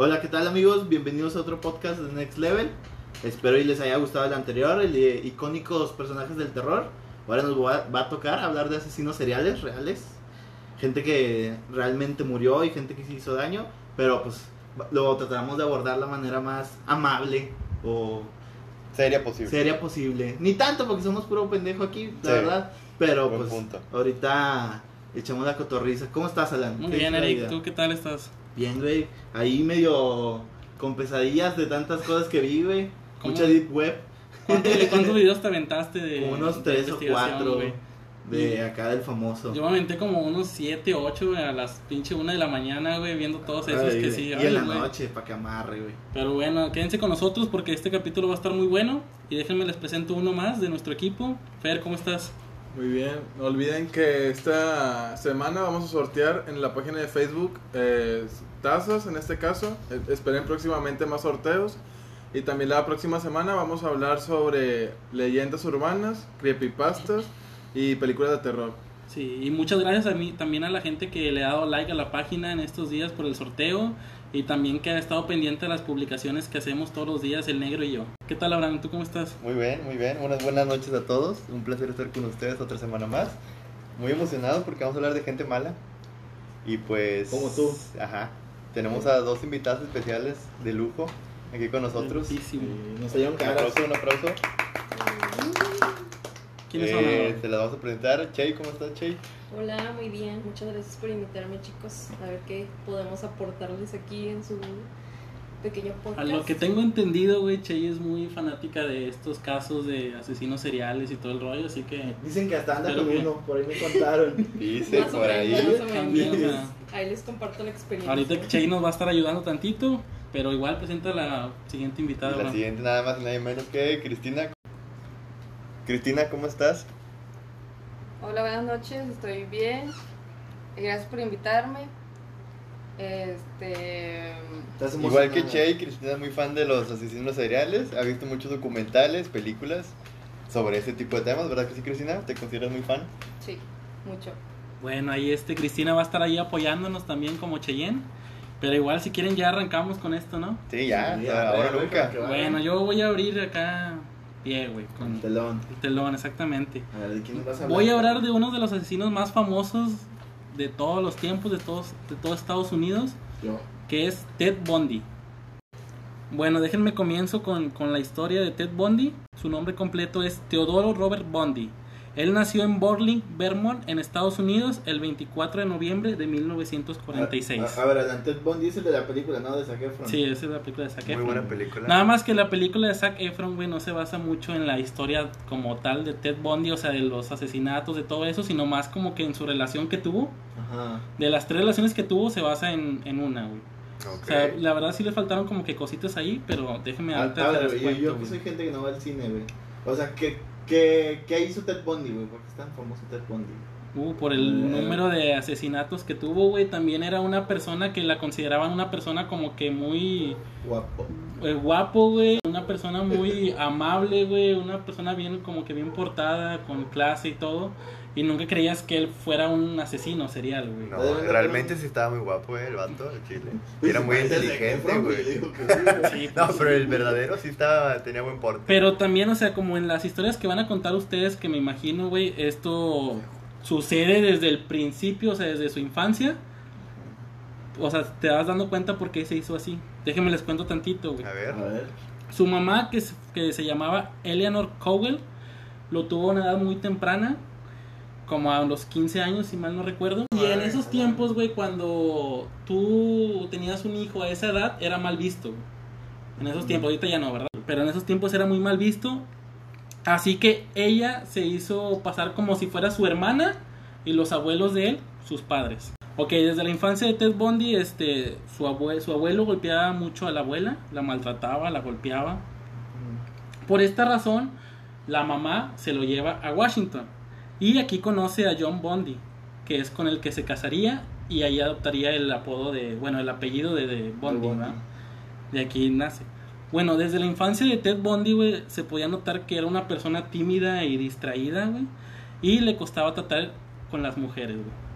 Hola, ¿qué tal amigos? Bienvenidos a otro podcast de Next Level. Espero y les haya gustado el anterior, el de icónicos personajes del terror. Ahora nos va, va a tocar hablar de asesinos seriales reales. Gente que realmente murió y gente que se hizo daño. Pero pues lo trataremos de abordar de la manera más amable o Sería posible. seria posible. Ni tanto porque somos puro pendejo aquí, la Sí. verdad. Pero Buen pues punto. ahorita echamos la cotorriza. ¿Cómo estás, Alan? Muy ¿Qué bien, Eric. ¿Tú qué tal estás? Bien, güey. Ahí medio con pesadillas de tantas cosas que vi, güey. Mucha deep web. ¿Cuántos, ¿Cuántos videos te aventaste de Como unos de tres o cuatro güey? de acá del famoso. Yo me aventé como unos 7, 8 a las pinche 1 de la mañana, güey, viendo todos esos Ay, que güey. sí. y ay, en la güey. noche, para que amarre, güey. Pero bueno, quédense con nosotros porque este capítulo va a estar muy bueno. Y déjenme les presento uno más de nuestro equipo. Fer, ¿cómo estás? Muy bien, no olviden que esta semana vamos a sortear en la página de Facebook eh, tazas, en este caso. Eh, esperen próximamente más sorteos. Y también la próxima semana vamos a hablar sobre leyendas urbanas, creepypastas y películas de terror. Sí, y muchas gracias a mí, también a la gente que le ha dado like a la página en estos días por el sorteo. Y también que ha estado pendiente de las publicaciones que hacemos todos los días, el negro y yo. ¿Qué tal, Abraham? ¿Tú cómo estás? Muy bien, muy bien. Unas buenas noches a todos. Un placer estar con ustedes otra semana más. Muy emocionado porque vamos a hablar de gente mala. Y pues. Como tú. Ajá. Tenemos a dos invitados especiales de lujo aquí con nosotros. Muchísimo. Y nos Un aplauso, un aplauso. ¿Quiénes son? Eh, te las vamos a presentar. Chey, ¿cómo estás, Chey? Hola, muy bien. Muchas gracias por invitarme, chicos. A ver qué podemos aportarles aquí en su pequeño A podcast. lo que tengo entendido, güey, Chey es muy fanática de estos casos de asesinos seriales y todo el rollo, así que Dicen que hasta anda con que- uno, por ahí me contaron. Dice Más o por menos, ahí. también, o sea, Ahí les comparto la experiencia. ahorita Chey nos va a estar ayudando tantito, pero igual presenta a la siguiente invitada. La siguiente nada más y nadie menos que Cristina. Cristina, ¿cómo estás? Hola, buenas noches, estoy bien. Gracias por invitarme. Este. Estás Igual que. Chey, Cristina es muy fan de los asesinos seriales. Ha visto muchos documentales, películas sobre ese tipo de temas, ¿verdad que sí, Cristina? ¿Te consideras muy fan? Sí, mucho. Bueno, ahí este Cristina va a estar ahí apoyándonos también como Cheyenne, pero igual si quieren ya arrancamos con esto, ¿no? Sí, ya, Sí, ahora nunca. Bueno, yo voy a abrir acá pie, güey, Con el telón. el telón, exactamente. A ver, ¿de quién vas a hablar? Voy a hablar de uno de los asesinos más famosos de todos los tiempos, de todos, de todo Estados Unidos, Yo. que es Ted Bundy. Bueno, déjenme comienzo con, con la historia de Ted Bundy. Su nombre completo es Teodoro Robert Bundy. Él nació en Borling, Vermont, en Estados Unidos, el 24 de noviembre de 1946. A, a ver, adelante, Ted Bundy es el de la película, ¿no? De Zac Efron. Sí, esa es la película de Zac Muy Efron. buena película. Nada más que la película de Zac Efron, güey, no se basa mucho en la historia como tal de Ted Bundy, o sea, de los asesinatos, de todo eso, sino más como que en su relación que tuvo. Ajá. De las tres relaciones que tuvo, se basa en, en una, güey. Ok. O sea, la verdad sí le faltaron como que cositas ahí, pero déjeme Ah, a ver, yo, yo que soy gente que no va al cine, güey. O sea, ¿qué, qué, qué hizo Ted Bundy, güey? ¿Por qué es tan famoso Ted Bundy? Uh, por el Eh. número de asesinatos que tuvo, güey. También era una persona que la consideraban una persona como que muy Guapo. eh, guapo, güey. Una persona muy amable, güey. Una persona bien, como que bien portada, con clase y todo. Y nunca creías que él fuera un asesino serial, güey. No, realmente sí estaba muy guapo, eh, el vato, el chile. Pues, Era muy inteligente, güey. sí, No, pues, pero el verdadero sí estaba, tenía buen porte. Pero también, o sea, como en las historias que van a contar ustedes, que me imagino, güey, esto sucede desde el principio, o sea, desde su infancia. O sea, te vas dando cuenta por qué se hizo así. Déjenme les cuento tantito, güey. A ver. A ver. Su mamá, que, se- que se llamaba Eleanor Cowell, lo tuvo a una edad muy temprana, como a los 15 años, si mal no recuerdo. Y en esos tiempos, güey, cuando tú tenías un hijo a esa edad, era mal visto. En esos tiempos, ahorita ya no, ¿verdad? Pero en esos tiempos era muy mal visto. Así que ella se hizo pasar como si fuera su hermana y los abuelos de él, sus padres. Ok, desde la infancia de Ted Bundy, este, su, abue- su abuelo golpeaba mucho a la abuela, la maltrataba, la golpeaba. Por esta razón, la mamá se lo lleva a Washington. Y aquí conoce a John Bundy, que es con el que se casaría y ahí adoptaría el apodo de, bueno, el apellido de, de. ¿verdad? De aquí nace. Bueno, desde la infancia de Ted güey, se podía notar que era una persona tímida y distraída, güey. Y le costaba tratar con las mujeres, güey.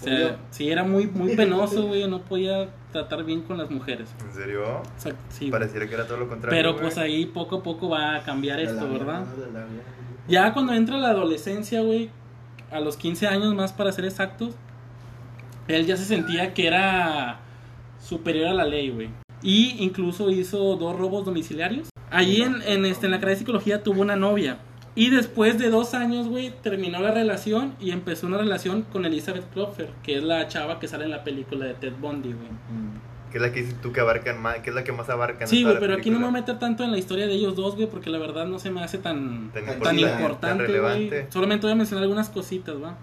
O sea, sí, era muy, muy penoso, güey. No podía tratar bien con las mujeres. ¿En serio? O sea, sí, güey. Pareciera que era todo lo contrario. Pero pues ahí poco a poco va a cambiar esto, la vida, ¿verdad? la. Ya cuando entra la adolescencia, güey, a los 15 años más para ser exactos, él ya se sentía que era superior a la ley, güey. Y incluso hizo dos robos domiciliarios. Allí en, en, este, en la carrera de psicología tuvo una novia. Y después de dos años, güey, terminó la relación y empezó una relación con Elizabeth Klopfer, que es la chava que sale en la película de Ted Bundy, güey. Que es la que dices tú que abarcan más, que es la que más abarcan. Sí, güey, pero aquí no me voy a meter tanto en la historia de ellos dos, güey, porque la verdad no se me hace tan, Tan tan importante, tan importante, güey. relevante. Solamente voy a mencionar algunas cositas, va.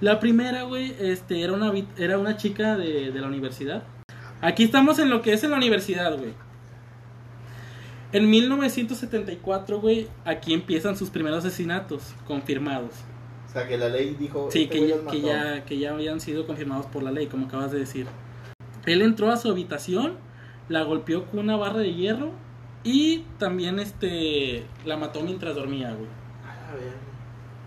La primera, güey, este, era una, era una chica de, de la universidad. Aquí estamos en lo que es en la universidad, güey. En 1974, güey, aquí empiezan sus primeros asesinatos confirmados. O sea, que la ley dijo. Sí, este que ya, que ya habían sido confirmados por la ley, como acabas de decir. Él entró a su habitación, la golpeó con una barra de hierro y también este la mató mientras dormía, güey. A ver.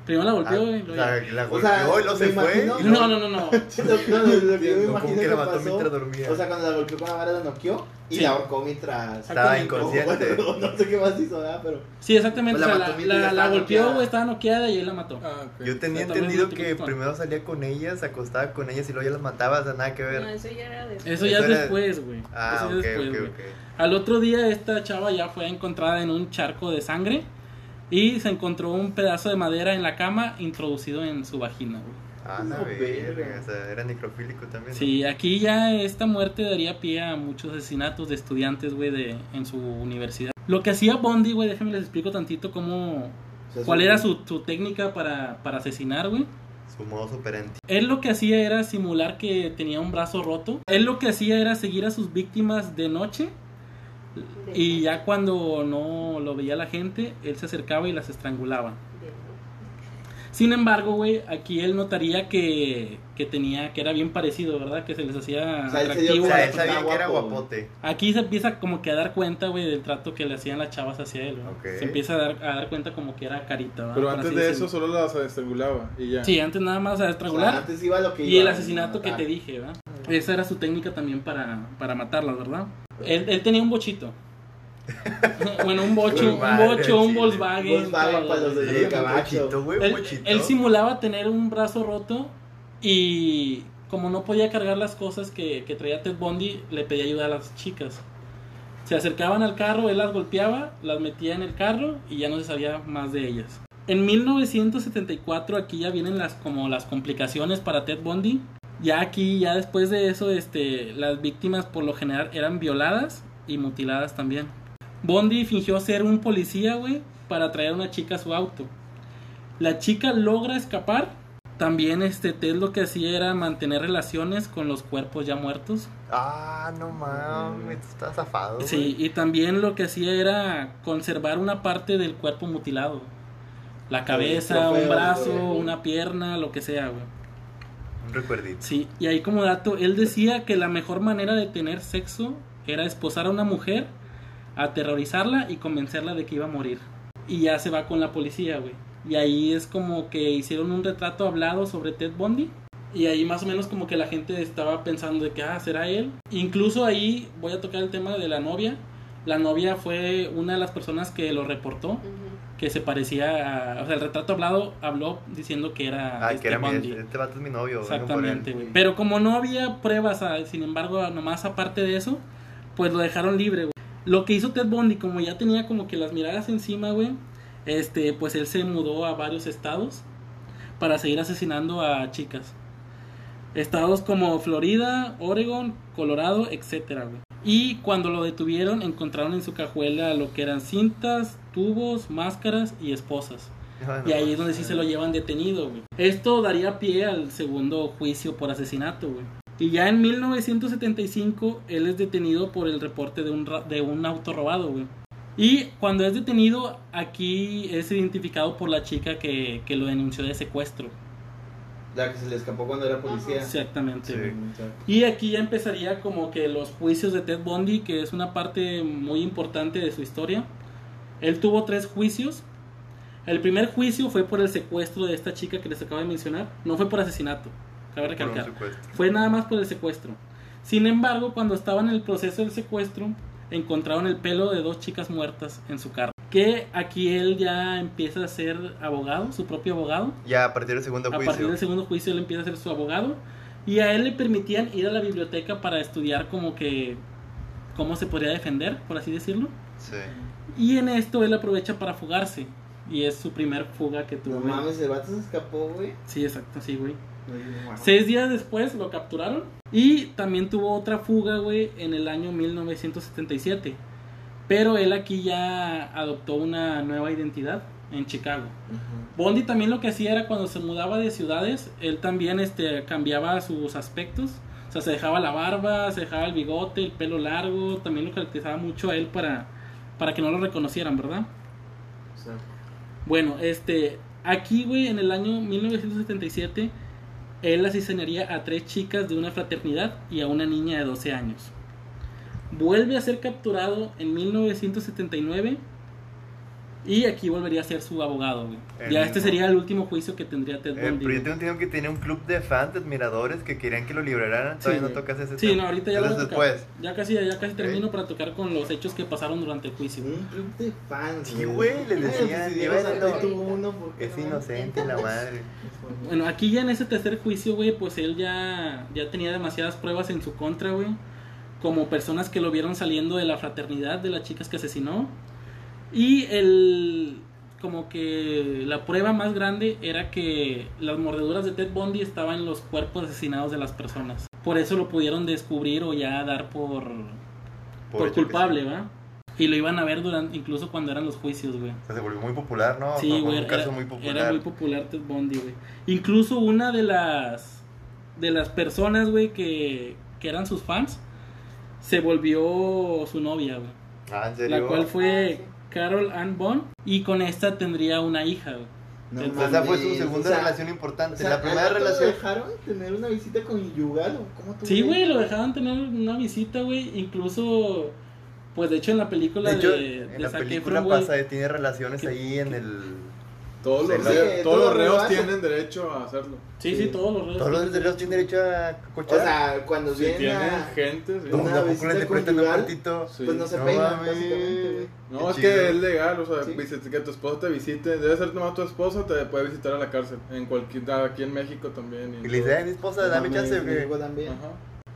Primero la Ah, golpeó, güey. luego la, la O golpeó sea, y luego se fue. imagino- y No, luego- no, no, no. Lo- no, lo- lo que yo me Como imagino que la mató pasó, mientras dormía. O sea, cuando la golpeó con la vara la noqueó y Sí. la ahorcó mientras. Estaba inconsciente. No, no sé qué más hizo, ¿verdad? Pero. Sí, exactamente. Pues la o sea, mató la, mientras la- ya la estaba golpeó, güey, estaba noqueada y él la mató. Ah, ok. Yo tenía entendido que primero salía con ellas, se acostaba con ellas y luego ya las mataba, o sea, nada que No, ver. eso ya era después. Eso ya es después, güey. Ah, ok, ok, ok. Al otro día esta chava ya fue encontrada en un charco de sangre y se encontró un pedazo de madera en la cama introducido en su vagina, güey. Ah, No, verga, o sea, era necrofílico también. ¿no? Sí, aquí ya esta muerte daría pie a muchos asesinatos de estudiantes, güey, de, en su universidad. Lo que hacía Bondi, güey, déjenme les explico tantito cómo... o sea, ¿Cuál era su, su técnica para, para asesinar, güey? Su modo operandi. Él lo que hacía era simular que tenía un brazo roto. Él lo que hacía era seguir a sus víctimas de noche. Y ya cuando no lo veía la gente, él se acercaba y las estrangulaba. Sin embargo, güey, aquí él notaría que, que tenía, que era bien parecido, ¿verdad? Que se les hacía O sea, él se dio atractivo. O a sea, la él sabía está que era guapo, guapote. Aquí se empieza como que a dar cuenta, güey, del trato que le hacían las chavas hacia él. güey. Se empieza a dar, a dar cuenta como que era carita, ¿verdad? Pero antes de decirlo. eso solo las estrangulaba y ya. Sí, antes nada más a O sea, estrangular. antes iba lo que Y el asesinato que te dije, ¿verdad? Esa era su técnica también para, para matarlas, ¿verdad? Él, él tenía un bochito. bueno, un bocho, un bocho, un. Volkswagen. Volkswagen para los de- Sí, un caballo. bochito, güey, un él, bochito. él simulaba tener un brazo roto y como no podía cargar las cosas que, que traía Ted Bundy, le pedía ayuda a las chicas. Se acercaban al carro, él las golpeaba, las metía en el carro y ya no se sabía más de ellas. En 1974 aquí ya vienen las como las complicaciones para Ted Bundy. Ya aquí, ya después de eso, este, las víctimas por lo general eran violadas y mutiladas también. Bondi fingió ser un policía, güey, para traer a una chica a su auto. La chica logra escapar. También este Ted lo que hacía era mantener relaciones con los cuerpos ya muertos. Ah, no mames, tú estás zafado. güey. Sí, y también lo que hacía era conservar una parte del cuerpo mutilado. La cabeza, un brazo, güey. una pierna, lo que sea, güey. Un recuerdito. Sí, y ahí como dato, él decía que la mejor manera de tener sexo era esposar a una mujer, aterrorizarla y convencerla de que iba a morir. Y ya se va con la policía, güey. Y ahí es como que hicieron un retrato hablado sobre Ted Bundy. Y ahí más o menos como que la gente estaba pensando de que, ah, será él. Incluso ahí voy a tocar el tema de la novia. La novia fue una de las personas que lo reportó. Que se parecía a... O sea, el retrato hablado habló diciendo que era... Ah, este que era mi, este vato es mi novio. Exactamente, güey. Pero como no había pruebas, ah, sin embargo, nomás aparte de eso, pues lo dejaron libre, güey. Lo que hizo Ted Bundy, como ya tenía como que las miradas encima, güey, este, pues él se mudó a varios estados para seguir asesinando a chicas. Estados como Florida, Oregon, Colorado, etcétera, güey. Y cuando lo detuvieron, encontraron en su cajuela lo que eran cintas, tubos, máscaras y esposas. No Y ahí es donde sí se lo llevan detenido, güey. Esto daría pie al segundo juicio por asesinato, güey. Y ya en 1975 él es detenido por el reporte de un, de un auto robado, güey. Y cuando es detenido, aquí es identificado por la chica que, que lo denunció de secuestro. La que se le escapó cuando era policía. Exactamente. Sí. Y aquí ya empezaría como que los juicios de Ted Bundy, que es una parte muy importante de su historia. Él tuvo tres juicios. El primer juicio fue por el secuestro de esta chica que les acabo de mencionar. No fue por asesinato. cabe recalcar. Fue nada más por el secuestro. Sin embargo, cuando estaban en el proceso del secuestro, encontraron el pelo de dos chicas muertas en su carro. Que aquí él ya empieza a ser abogado, su propio abogado. Ya a partir del segundo A juicio. partir del segundo juicio él empieza a ser su abogado. Y a él le permitían ir a la biblioteca para estudiar como que cómo se podría defender, por así decirlo. Sí. Y en esto él aprovecha para fugarse. Y es su primer fuga que tuvo. No mames, el vato se escapó, güey. Sí, exacto, sí, güey. Seis días después lo capturaron. Y también tuvo otra fuga, güey, en el año 1977. Pero él aquí ya adoptó una nueva identidad en Chicago. Bondi también lo que hacía era cuando se mudaba de ciudades, él también este, cambiaba sus aspectos. O sea, se dejaba la barba, se dejaba el bigote, el pelo largo. También lo caracterizaba mucho a él para, para que no lo reconocieran, ¿verdad? Bueno, este, aquí, güey, en el año 1977, él asesinaría a tres chicas de una fraternidad y a una niña de 12 años. Vuelve a ser capturado en 1979 y aquí volvería a ser su abogado, güey. El Ya este mismo. sería el último juicio que tendría Ted El Bundy. proyecto güey. entiendo que tenía un club de fans, de admiradores que querían que lo liberaran. Todavía no tocas ese Sí, tema. no, ahorita ya lo después. Ya casi, ya casi termino para tocar con los hechos que pasaron durante el juicio. güey. un club de fans. Sí, güey, Ay, decían, pues, si iban Dios dando- tuvo uno, ¿por qué Es no? inocente la madre. Bueno, aquí ya en ese tercer juicio, güey, pues él ya, ya tenía demasiadas pruebas en su contra, güey. Como personas que lo vieron saliendo de la fraternidad de las chicas que asesinó. Y el como que la prueba más grande era que las mordeduras de Ted Bundy estaban en los cuerpos asesinados de las personas. Por eso lo pudieron descubrir o ya dar por, por, que culpable, sí. ¿va? Y lo iban a ver durante, incluso cuando eran los juicios, güey. Se volvió muy popular, ¿no? Sí, güey, un era, muy popular. era muy popular Ted Bundy, güey. Incluso una de las de las personas, güey, que, que eran sus fans, se volvió su novia, güey. Ah, ¿en serio? La cual fue Ah. Carol Ann Bond y con esta tendría una hija, güey. No O O sea, esa fue su segunda o sea, relación importante. o sea, la primera ¿al vato relación. lo dejaron tener una visita conyugal o cómo tú Sí, güey, lo dejaban tener una visita, güey. Incluso, pues de hecho en la película De de, hecho, de en la Zac película Efron, pasa, tiene relaciones que- ahí en el. Todos los, Sí, reos, todos los reos tienen derecho a hacerlo. Sí, sí, Sí. todos los reos. Todos los derechos tienen derecho a O sea, cuando Si tienen a... gente, sí. ¿Cómo una visita conyugal, cuartito? Sí. Pues no se No mames. básicamente. No, es chido. que es legal, o sea, Sí. que tu esposo te visite, debe ser nomás tu esposo, te puede visitar a la cárcel, en cualquier, aquí en México también. y le dice. "Ay, mi esposa, dame chance, güey. México también. Ajá.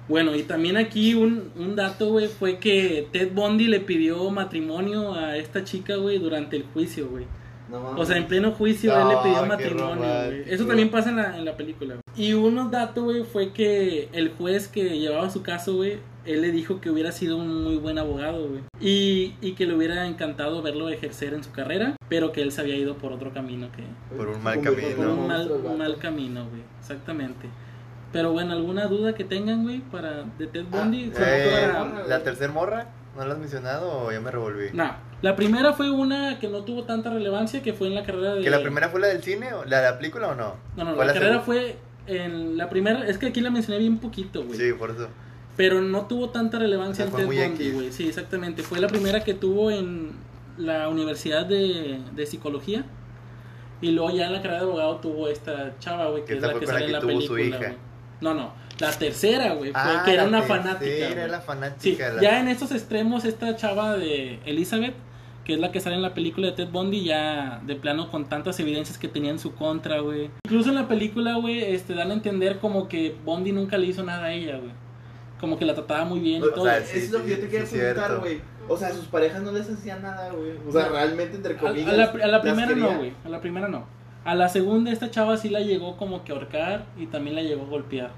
Bueno, y también aquí un, un dato, güey, fue que Ted Bundy le pidió matrimonio a esta chica, güey, durante el juicio, güey. No. O sea, en pleno juicio No, él le pidió matrimonio, güey. Eso también pasa en la, en la película, güey. Y unos datos, güey, fue que el juez que llevaba su caso, güey, él le dijo que hubiera sido un muy buen abogado, güey. Y, y que le hubiera encantado verlo ejercer en su carrera, pero que él se había ido por otro camino que... Por un mal camino. Por un mal, un mal camino, güey. Exactamente. Pero bueno, ¿alguna duda que tengan, güey, para de Ted Bundy? Ah, Sobre todo Eh, para- ¿La tercera morra? ¿No la has mencionado o ya me revolví? No, la primera fue una que no tuvo tanta relevancia, que fue en la carrera de... ¿Que la primera fue la del cine? o ¿La de la película o no? No, no, Fue la, carrera fue en la primera... Es que aquí la mencioné bien poquito, güey. Sí, por eso. Pero no tuvo tanta relevancia O en sea, fue Ted Bundy, güey. Sí, exactamente. Fue la primera que tuvo en la Universidad de, de Psicología. Y luego ya en la carrera de abogado tuvo esta chava, güey, que es la que la sale en la película, güey. No, no. La tercera, güey, fue Ah, que era la una tercera, fanática. Era la Sí, fanática. la- ya en estos extremos, esta chava de Elizabeth, que es la que sale en la película de Ted Bundy, ya de plano con tantas evidencias que tenía en su contra, güey. Incluso en la película, güey, este, dan a entender como que Bundy nunca le hizo nada a ella, güey. Como que la trataba muy bien y O todo. sea, sí, eso es lo que yo te quería sí, preguntar, güey. O sea, sus parejas no les hacían nada, güey. O sea, realmente, entre a, comillas. a la, a la primera no, güey. A la primera no. A la segunda esta chava sí la llegó como que a ahorcar y también la llegó a golpear.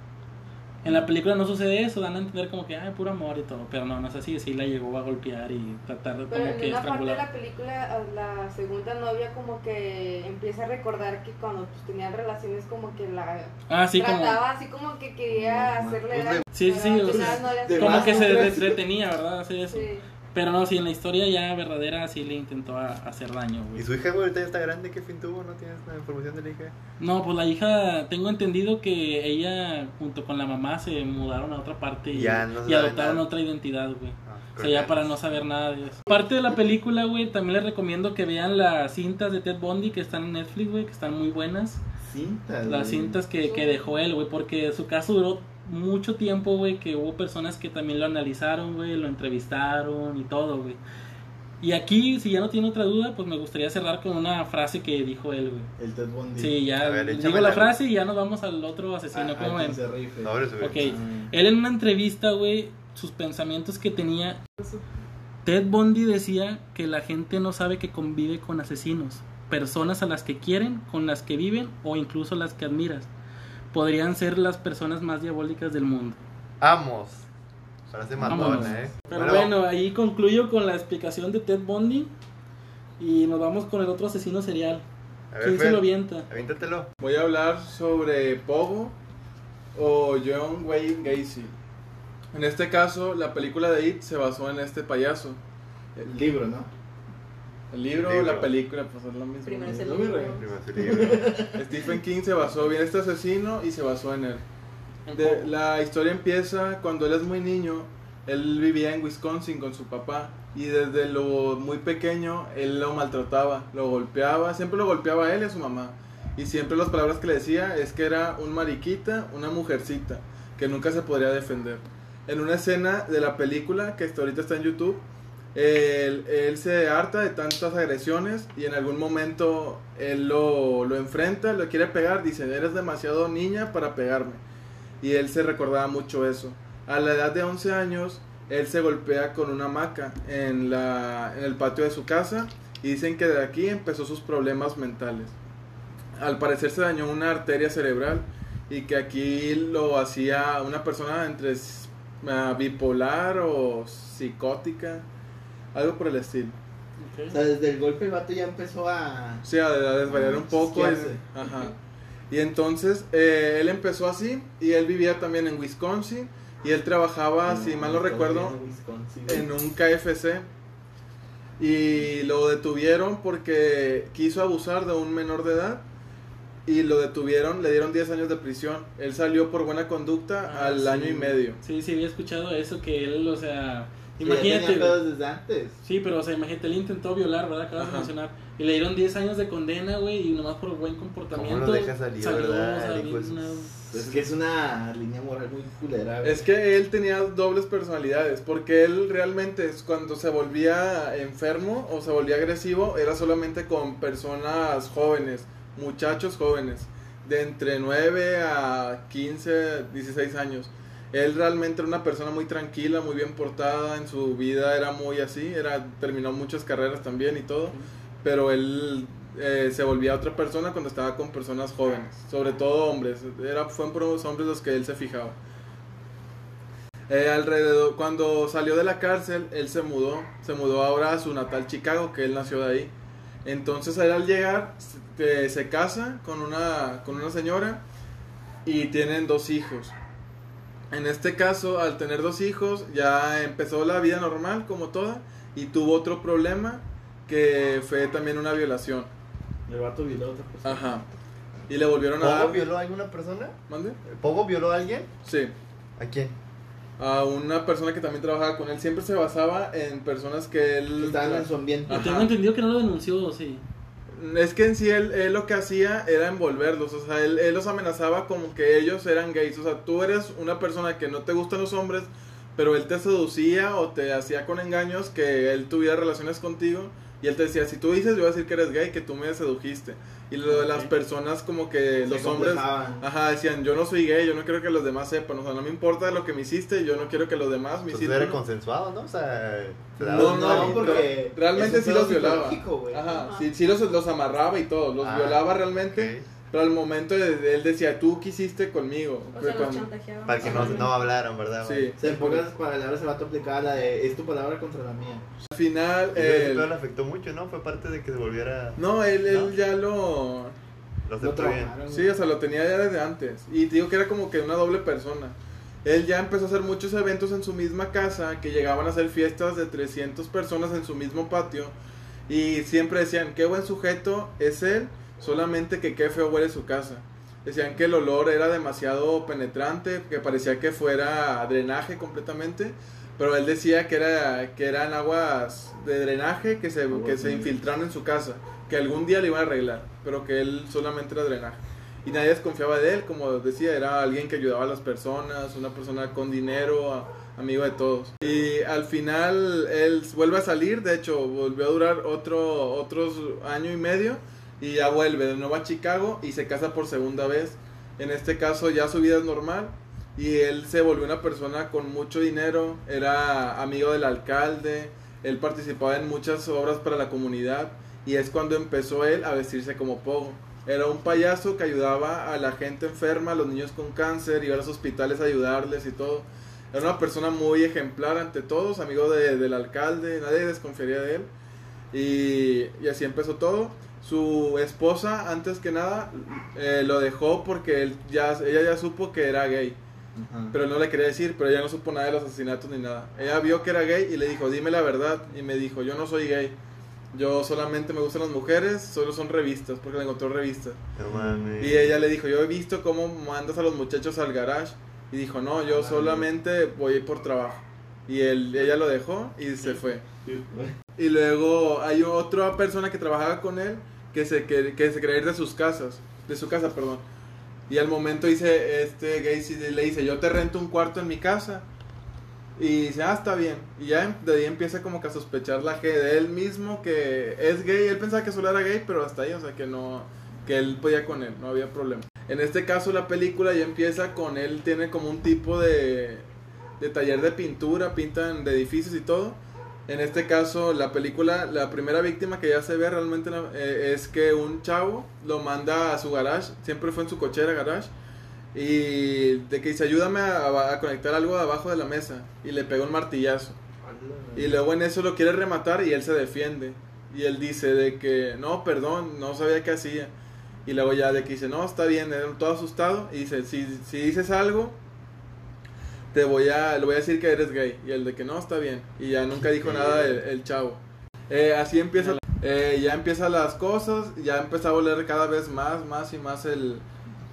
En la película no sucede eso, dan a entender como que, ay, puro amor y todo. Pero no, no es así, sí la llegó a golpear y tratar de Pero como en que una parte de estrangular. la película, la segunda novia como que empieza a recordar que cuando pues, tenían relaciones como que la Ah, sí, como, trataba así como que quería No, hacerle pues, daño. Sí, sí, sí, o sea, no como más, que se ¿no? entretenía, ¿verdad? Eso. Sí. Pero no, sí, en la historia ya verdadera sí le intentó a- hacer daño, ¿Y güey. su hija, güey, ahorita ya está grande? ¿Qué fin tuvo? ¿No tienes la información de la hija? No, pues la hija, tengo entendido que ella junto con la mamá se mudaron a otra parte y, Ya no y sabe adoptaron nada. otra identidad, güey. Ah, O sea, ya para no saber nada de eso. Aparte de la película, güey, también les recomiendo que vean las cintas de Ted Bundy que están en Netflix, güey, que están muy buenas. cintas. Las güey. cintas que, que dejó él, güey, porque su caso duró mucho tiempo, güey, que hubo personas que también lo analizaron, güey, lo entrevistaron y todo, güey. Y aquí, si ya no tiene otra duda, pues me gustaría cerrar con una frase que dijo él, güey. El Ted Bundy. Sí, ya ver, digo la frase y ya nos vamos al otro asesino. Ah, ¿cómo ven? se rife. Ah. él en una entrevista, güey, sus pensamientos que tenía. Ted Bundy decía que la gente no sabe que convive con asesinos, personas a las que quieren, con las que viven o incluso las que admiras. Podrían ser las personas más diabólicas del mundo. Amos. Matona, eh. Pero bueno, ahí concluyo con la explicación de Ted Bundy y nos vamos con el otro asesino serial. a ver, ¿Quién se Fer, lo avienta? Aviéntatelo. Voy a hablar sobre Pogo o John Wayne Gacy. En este caso, la película de It se basó en este payaso. El libro, ¿no? El libro, Libro. la película, pues es lo mismo. Primero es el No libro. libro. Stephen King se basó bien en este asesino y se basó en él. De- la historia empieza cuando él es muy niño. Él vivía en Wisconsin con su papá y desde lo muy pequeño él lo maltrataba, lo golpeaba, siempre lo golpeaba a él y a su mamá. Y siempre las palabras que le decía es que era un mariquita, una mujercita, que nunca se podría defender. En una escena de la película que hasta ahorita está en YouTube, él, él se harta de tantas agresiones y en algún momento él lo, lo enfrenta, lo quiere pegar, dice, eres demasiado niña para pegarme. Y él se recordaba mucho eso. A la edad de 11 años, él se golpea con una hamaca en, la, en el patio de su casa y dicen que de aquí empezó sus problemas mentales. Al parecer se dañó una arteria cerebral y que aquí lo hacía una persona entre ah, bipolar o psicótica, algo por el estilo. O sea, desde el golpe el vato ya empezó a... Sea, a desvariar un poco. ajá. Y entonces eh, él empezó así y él vivía también en Wisconsin y él trabajaba, si mal no recuerdo, en un KFC y lo detuvieron porque quiso abusar de un menor de edad y lo detuvieron, le dieron 10 años de prisión. Él salió por buena conducta Ah, al sí. año y medio. Sí, sí, había escuchado eso, que él, o sea, Imagínate. imagínate. pedos desde antes. Sí, pero, o sea, imagínate, él intentó violar, ¿verdad? Acabas de mencionar. Y le dieron 10 años de condena, güey, y nomás por buen comportamiento. ¿Cómo lo deja salir, verdad? o sea, Hijo de bien su- una- Es que es una línea moral muy culera. güey. Es que él tenía dobles personalidades, porque él realmente es cuando se volvía enfermo o se volvía agresivo, era solamente con personas jóvenes, muchachos jóvenes, de entre 9 a 15, 16 años. Él realmente era una persona muy tranquila, muy bien portada, en su vida era muy así, era terminó muchas carreras también y todo, pero él eh, se volvía otra persona cuando estaba con personas jóvenes, sobre todo hombres, era, fueron por los hombres los que él se fijaba. Eh, alrededor, cuando salió de la cárcel, él se mudó, se mudó ahora a su natal Chicago, que él nació de ahí. Entonces él al llegar se, se casa con una, con una señora y tienen dos hijos. En este caso, al tener dos hijos, ya empezó la vida normal como toda y tuvo otro problema que fue también una violación. El vato violó a otra persona. Ajá. Y le volvieron a ¿Pogo dar... violó a alguna persona? ¿Mande? ¿Pogo violó a alguien? Sí. ¿A quién? A una persona que también trabajaba con él. Siempre se basaba en personas que él... Estaban en su ambiente. Yo tengo entendido que no lo denunció, sí. Es que en sí él, lo que hacía era envolverlos, o sea, él, él los amenazaba como que ellos eran gays, o sea, tú eres una persona que no te gustan los hombres, pero él te seducía o te hacía con engaños que él tuviera relaciones contigo y él te decía, si tú dices, yo voy a decir que eres gay, que tú me sedujiste. Y lo de las personas como que Se los hombres... Ajá, decían, yo no soy gay, yo no quiero que los demás sepan, o sea, no me importa lo que me hiciste, yo no quiero que los demás me Entonces hicieran. era consensuado, ¿no? O sea, No, no, porque Realmente sí los violaba. Ajá, Ajá. sí, sí los, los amarraba y todo, los Ah, violaba realmente. Ok. Pero al momento de, él decía, tú quisiste conmigo. O sea, cuando-. Para que no, no hablaran, ¿verdad? sí. O sea, en pocas palabras el vato aplicaba la de es tu palabra contra la mía. Al final, él- le afectó mucho, ¿no? Fue parte de que se volviera... no, él, él ¿No? ya lo... Lo aceptó bien. Sí, o sea, lo tenía ya desde antes. Y te digo que era como que una doble persona. Él ya empezó a hacer muchos eventos en su misma casa, que llegaban a hacer fiestas de 300 personas en su mismo patio. Y siempre decían, qué buen sujeto es él, solamente que qué feo huele su casa. Decían que el olor era demasiado penetrante, que parecía que fuera drenaje completamente. Pero él decía que, era, que eran aguas de drenaje que se, que se infiltraron en su casa. Que algún día le iban a arreglar, pero que él solamente era drenaje. y nadie desconfiaba de él, como decía, era alguien que ayudaba a las personas, una persona con dinero, a- amigo de todos. Y al final él vuelve a salir, de hecho volvió a durar otro otros año y medio y ya vuelve de nuevo a Chicago y se casa por segunda vez. En este caso ya su vida es normal y él se volvió una persona con mucho dinero, era amigo del alcalde, él participaba en muchas obras para la comunidad y es cuando empezó él a vestirse como Pogo. Era un payaso que ayudaba a la gente enferma, a los niños con cáncer, iba a los hospitales a ayudarles y todo. Era una persona muy ejemplar ante todos, amigo de- del alcalde, nadie desconfiaría de él. Y así empezó todo. Su esposa, antes que nada, eh, lo dejó porque él ya, ella ya supo que era gay. Pero él no le quería decir, pero ella no supo nada de los asesinatos ni nada. Ella vio que era gay y le dijo, dime la verdad. Y me dijo, yo no soy gay. Yo solamente me gustan las mujeres, solo son revistas, porque le encontró revistas. Y ella le dijo, yo he visto cómo mandas a los muchachos al garage. Y dijo, no, yo solamente voy por trabajo. Y él, ella lo dejó y se fue. Y luego hay otra persona que trabajaba con él que se, que, se quería de sus casas, de su casa, perdón. Y al momento dice, este sí le dice, yo te rento un cuarto en mi casa. Y dice, ah, está bien. Y ya de ahí empieza como que a sospechar la G de él mismo que es gay. Él pensaba que solo era gay, pero hasta ahí, o sea, que no, que él podía con él, no había problema. En este caso la película ya empieza con él, tiene como un tipo de, de taller de pintura, pintan de edificios y todo. En este caso, la película, la primera víctima que ya se ve realmente eh, es que un chavo lo manda a su garage, siempre fue en su cochera garage, y de que dice, ayúdame a, a conectar algo abajo de la mesa, y le pega un martillazo. Y luego en eso lo quiere rematar y él se defiende. Y él dice de que, no, perdón, no sabía qué hacía. Y luego ya de que dice, no, está bien, era todo asustado. Y dice, si, si dices algo, te voy a, le voy a decir que eres gay. Y el de que no, está bien. Y ya nunca dijo nada el, el chavo. Eh, así empieza, eh, ya empiezan las cosas, ya empieza a oler cada vez más, más y más el,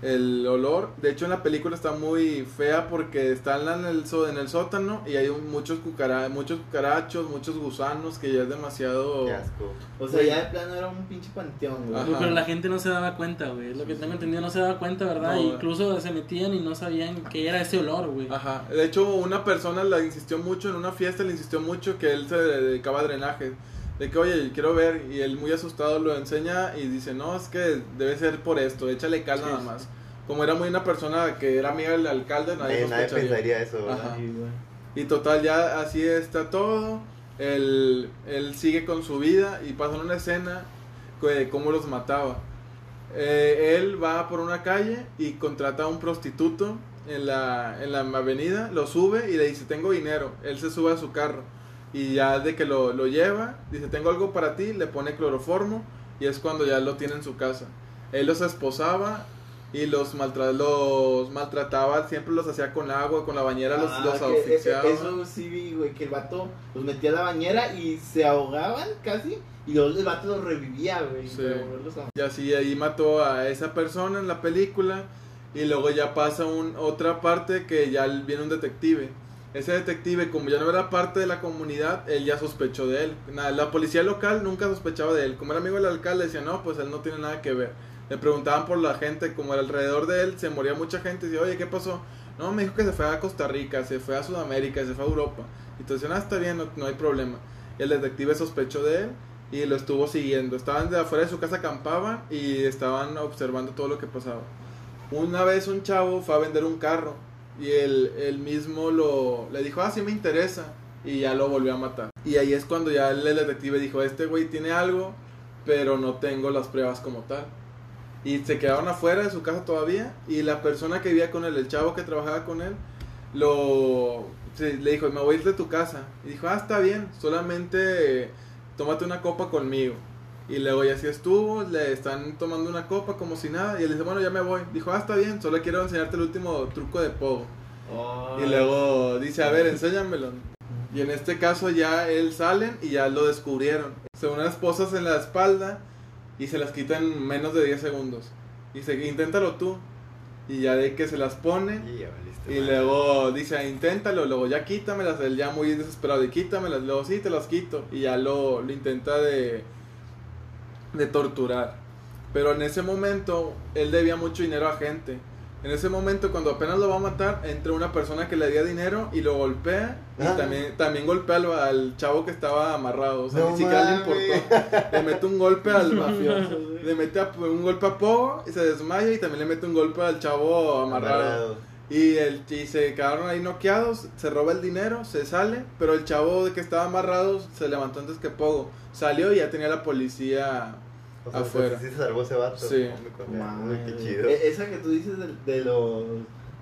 el olor. De hecho, en la película está muy fea porque están en el, en el sótano y hay un- muchos, cucara, muchos cucarachos, muchos gusanos que ya es demasiado... Qué asco. O sea, ya de plano era un pinche panteón, güey. Ajá. Pero la gente no se daba cuenta, güey. Lo que tengo entendido no se daba cuenta, ¿verdad? No. Incluso se metían y no sabían qué era ese olor, güey. Ajá. De hecho, una persona le insistió mucho en una fiesta, le insistió mucho que él se dedicaba a drenaje. De que, oye, quiero ver. Y él, muy asustado, lo enseña y dice: No, es que debe ser por esto, échale cal nada más. Como era muy una persona que era amiga del alcalde, nadie Nadie, pensaría eso, ¿verdad? Y total, ya así está todo. Él, él sigue con su vida y pasa una escena de cómo los mataba. Eh, él va por una calle y contrata a un prostituto en la, en la avenida, lo sube y le dice, tengo dinero. Él se sube a su carro y ya de que lo, lo lleva, dice, tengo algo para ti, le pone cloroformo y es cuando ya lo tiene en su casa. Él los esposaba y los, maltra- los maltrataba, siempre los hacía con agua, con la bañera, los, Ah, los asfixiaba. Eso sí vi, güey, que el vato los metía a la bañera y se ahogaban casi. Y luego el vato los revivía, güey. Sí. a- Y así ahí mató a esa persona en la película. Y luego ya pasa un, otra parte que ya viene un detective. Ese detective, como ya no era parte de la comunidad, él ya sospechó de él. La policía local nunca sospechaba de él. Como era amigo del alcalde, decía, no, pues él no tiene nada que ver. Le preguntaban por la gente, como alrededor de él, se moría mucha gente. Decía, oye, ¿qué pasó? No, me dijo que se fue a Costa Rica, se fue a Sudamérica, se fue a Europa. Entonces, ah, está bien, no, no hay problema. El detective sospechó de él y lo estuvo siguiendo. Estaban de afuera de su casa, acampaban y estaban observando todo lo que pasaba. Una vez un chavo fue a vender un carro y él, él mismo lo, le dijo, ah, sí me interesa. Y ya lo volvió a matar. Y ahí es cuando ya el detective dijo, este güey tiene algo, pero no tengo las pruebas como tal. Y se quedaron afuera de su casa todavía. Y la persona que vivía con él, el chavo que trabajaba con él, lo le dijo, me voy a ir de tu casa. Y dijo, ah, está bien, solamente tómate una copa conmigo. Y luego ya así estuvo, le están tomando una copa como si nada. Y él dice, bueno, ya me voy. Dijo, ah, está bien, solo quiero enseñarte el último truco de pogo. Y luego dice, a ver, enséñamelo. Y en este caso ya él salen y ya lo descubrieron. Se unen esposas en la espalda y se las quitan en menos de 10 segundos. Y dice, inténtalo tú. Y ya de que se las pone. Y valiste Y luego dice, inténtalo, luego ya quítamelas, él ya muy desesperado, y quítamelas, luego sí, te las quito, y ya lo, lo intenta de, de torturar. Pero en ese momento, él debía mucho dinero a gente. En ese momento, cuando apenas lo va a matar, entra una persona que le debía dinero y lo golpea. Y Ah. también, también golpea al, al chavo que estaba amarrado. O sea, No ni siquiera le importó. Le mete un golpe al Mafioso. Le mete a- un golpe a Pogo y se desmaya. Y también le mete un golpe al chavo amarrado. Amarrado. Y, el, y se quedaron ahí noqueados, se roba el dinero, se sale, pero el chavo de que estaba amarrado se levantó antes que Pogo. Salió y ya tenía la policía. O sea, Afuera. pues, sí se salvó ese vato. Sí. Qué chido. E- Esa que tú dices de, de los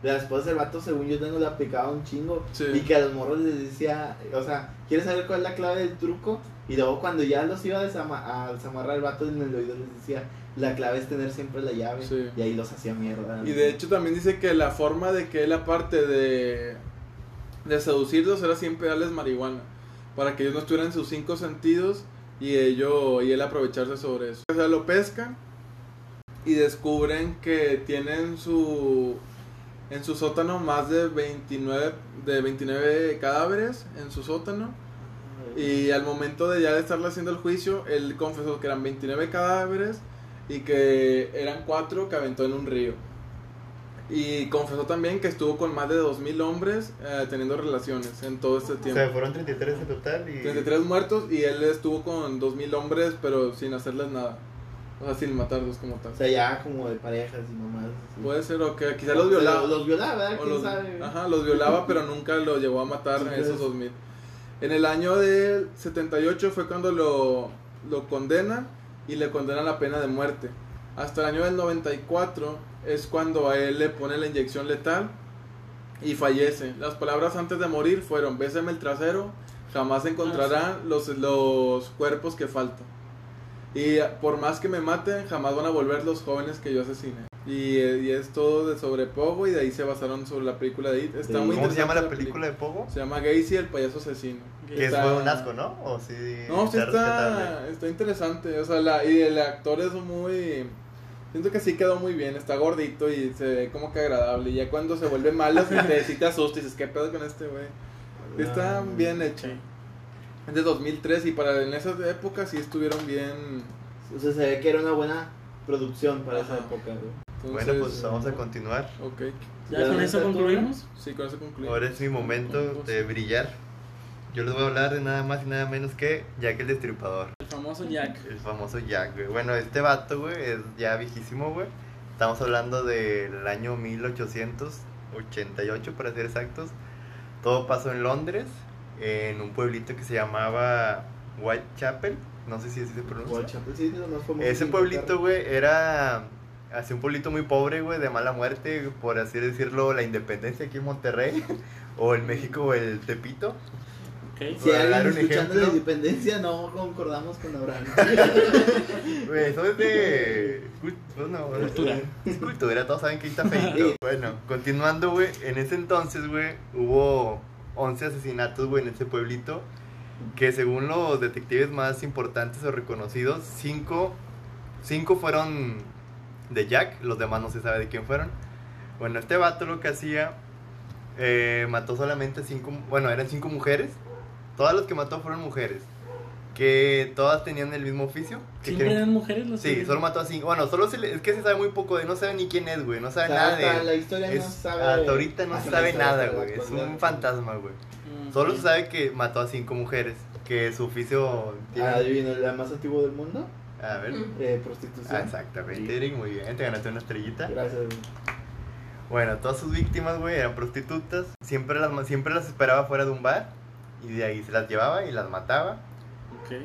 de las esposas del vato, según yo tengo, le aplicaba un chingo. Sí. Y que a los morros les decía, o sea, ¿quieres saber cuál es la clave del truco? Y luego cuando ya los iba a, desama- a desamarrar el vato en el oído les decía, la clave es tener siempre la llave. Sí. Y ahí los hacía mierda. Y de hecho también dice que la forma de que él aparte de, de seducirlos era siempre darles marihuana. Para que ellos no estuvieran en sus cinco sentidos y, ello, y él aprovecharse sobre eso. O sea, lo pescan y descubren que tienen su en su sótano más de 29, de 29 cadáveres en su sótano. Y al momento de ya de estarle haciendo el juicio, él confesó que eran 29 cadáveres y que eran cuatro que aventó en un río. Y confesó también que estuvo con más de 2.000 hombres eh, teniendo relaciones en todo este O tiempo. sea, fueron 33 en total y... 33 muertos y él estuvo con 2.000 hombres pero sin hacerles nada. O sea, sin matarlos como tal. O sea, ya como de parejas y nomás. así. Puede ser o que quizá los violaba. Los, los violaba, ¿verdad? ¿Quién los, sabe? ajá, los violaba, pero nunca lo llevó a matar a esos pues. 2000. En el año del 78 fue cuando lo, lo condenan y le condenan la pena de muerte. Hasta el año del 94 es cuando a él le ponen la inyección letal y fallece. Las palabras antes de morir fueron, béseme el trasero, jamás encontrarán los, los cuerpos que faltan. Y por más que me maten, jamás van a volver los jóvenes que yo asesiné. Y, eh, y es todo de sobre Pogo y de ahí se basaron sobre la película de It. Está Sí. muy ¿Cómo se llama la película de Pogo? Se llama Gacy, el payaso asesino. Que Está- fue un asco, ¿no? O sí... No, sí está está, interesante. O sea, la, y el actor es muy... Siento que sí quedó muy bien. Está gordito y se ve como que agradable. Y ya cuando se vuelve malo, sí te, sí te asusta y dices, ¿qué pedo con este güey? Sí Está Ah, bien hecho. Es de 2003 y para en esas épocas sí estuvieron bien... O sea, se ve que era una buena producción para esa Ajá. época, güey. Bueno, Entonces, pues vamos a continuar. Ok. Ya con eso concluimos. Sí, con eso concluimos. Ahora es mi momento de brillar. Yo les voy a hablar de nada más y nada menos que Jack el Destripador. El famoso Jack. El famoso Jack, güey. Bueno, este vato, güey, es ya viejísimo, güey. Estamos hablando del año 1888, para ser exactos. Todo pasó en Londres, en un pueblito que se llamaba Whitechapel. No sé si así se pronuncia. Guachapel, sí, lo más famoso Ese pueblito, güey, era así un pueblito muy pobre, güey, de mala muerte, por así decirlo, la independencia aquí en Monterrey, o en México, o el Tepito. Ok. Si alguien un escuchando la independencia, no concordamos con Abraham. Güey, eso es de. bueno, Cultura. Es cultura, todos saben que ahí está feito. Bueno, continuando, güey, en ese entonces, güey, hubo 11 asesinatos, güey, en ese pueblito. Que según los detectives más importantes o reconocidos, 5 cinco fueron de Jack, los demás no se sabe de quién fueron. Bueno, este vato lo que hacía, eh, mató solamente cinco, bueno, eran cinco mujeres. Todas las que mató fueron mujeres. Que todas tenían el mismo oficio. que ¿Siempre quieren- eran mujeres los Sí, solo mató a cinco. Bueno, solo se le- es que se sabe muy poco de, no sabe ni quién es, güey, no O sabe sea, nada hasta de la historia Es- no sabe. hasta ahorita no hasta se sabe nada, güey, es un fantasma, güey. Mm, Solo se sabe que mató a cinco mujeres, que su oficio tiene... Ah, adivino, la más antigua del mundo, A ver. eh, prostitución. Ah, exactamente, Eric, muy bien, te ganaste una estrellita. Gracias. Bueno, todas sus víctimas, güey, eran prostitutas. Siempre las, siempre las esperaba fuera de un bar. Y de ahí se las llevaba y las mataba.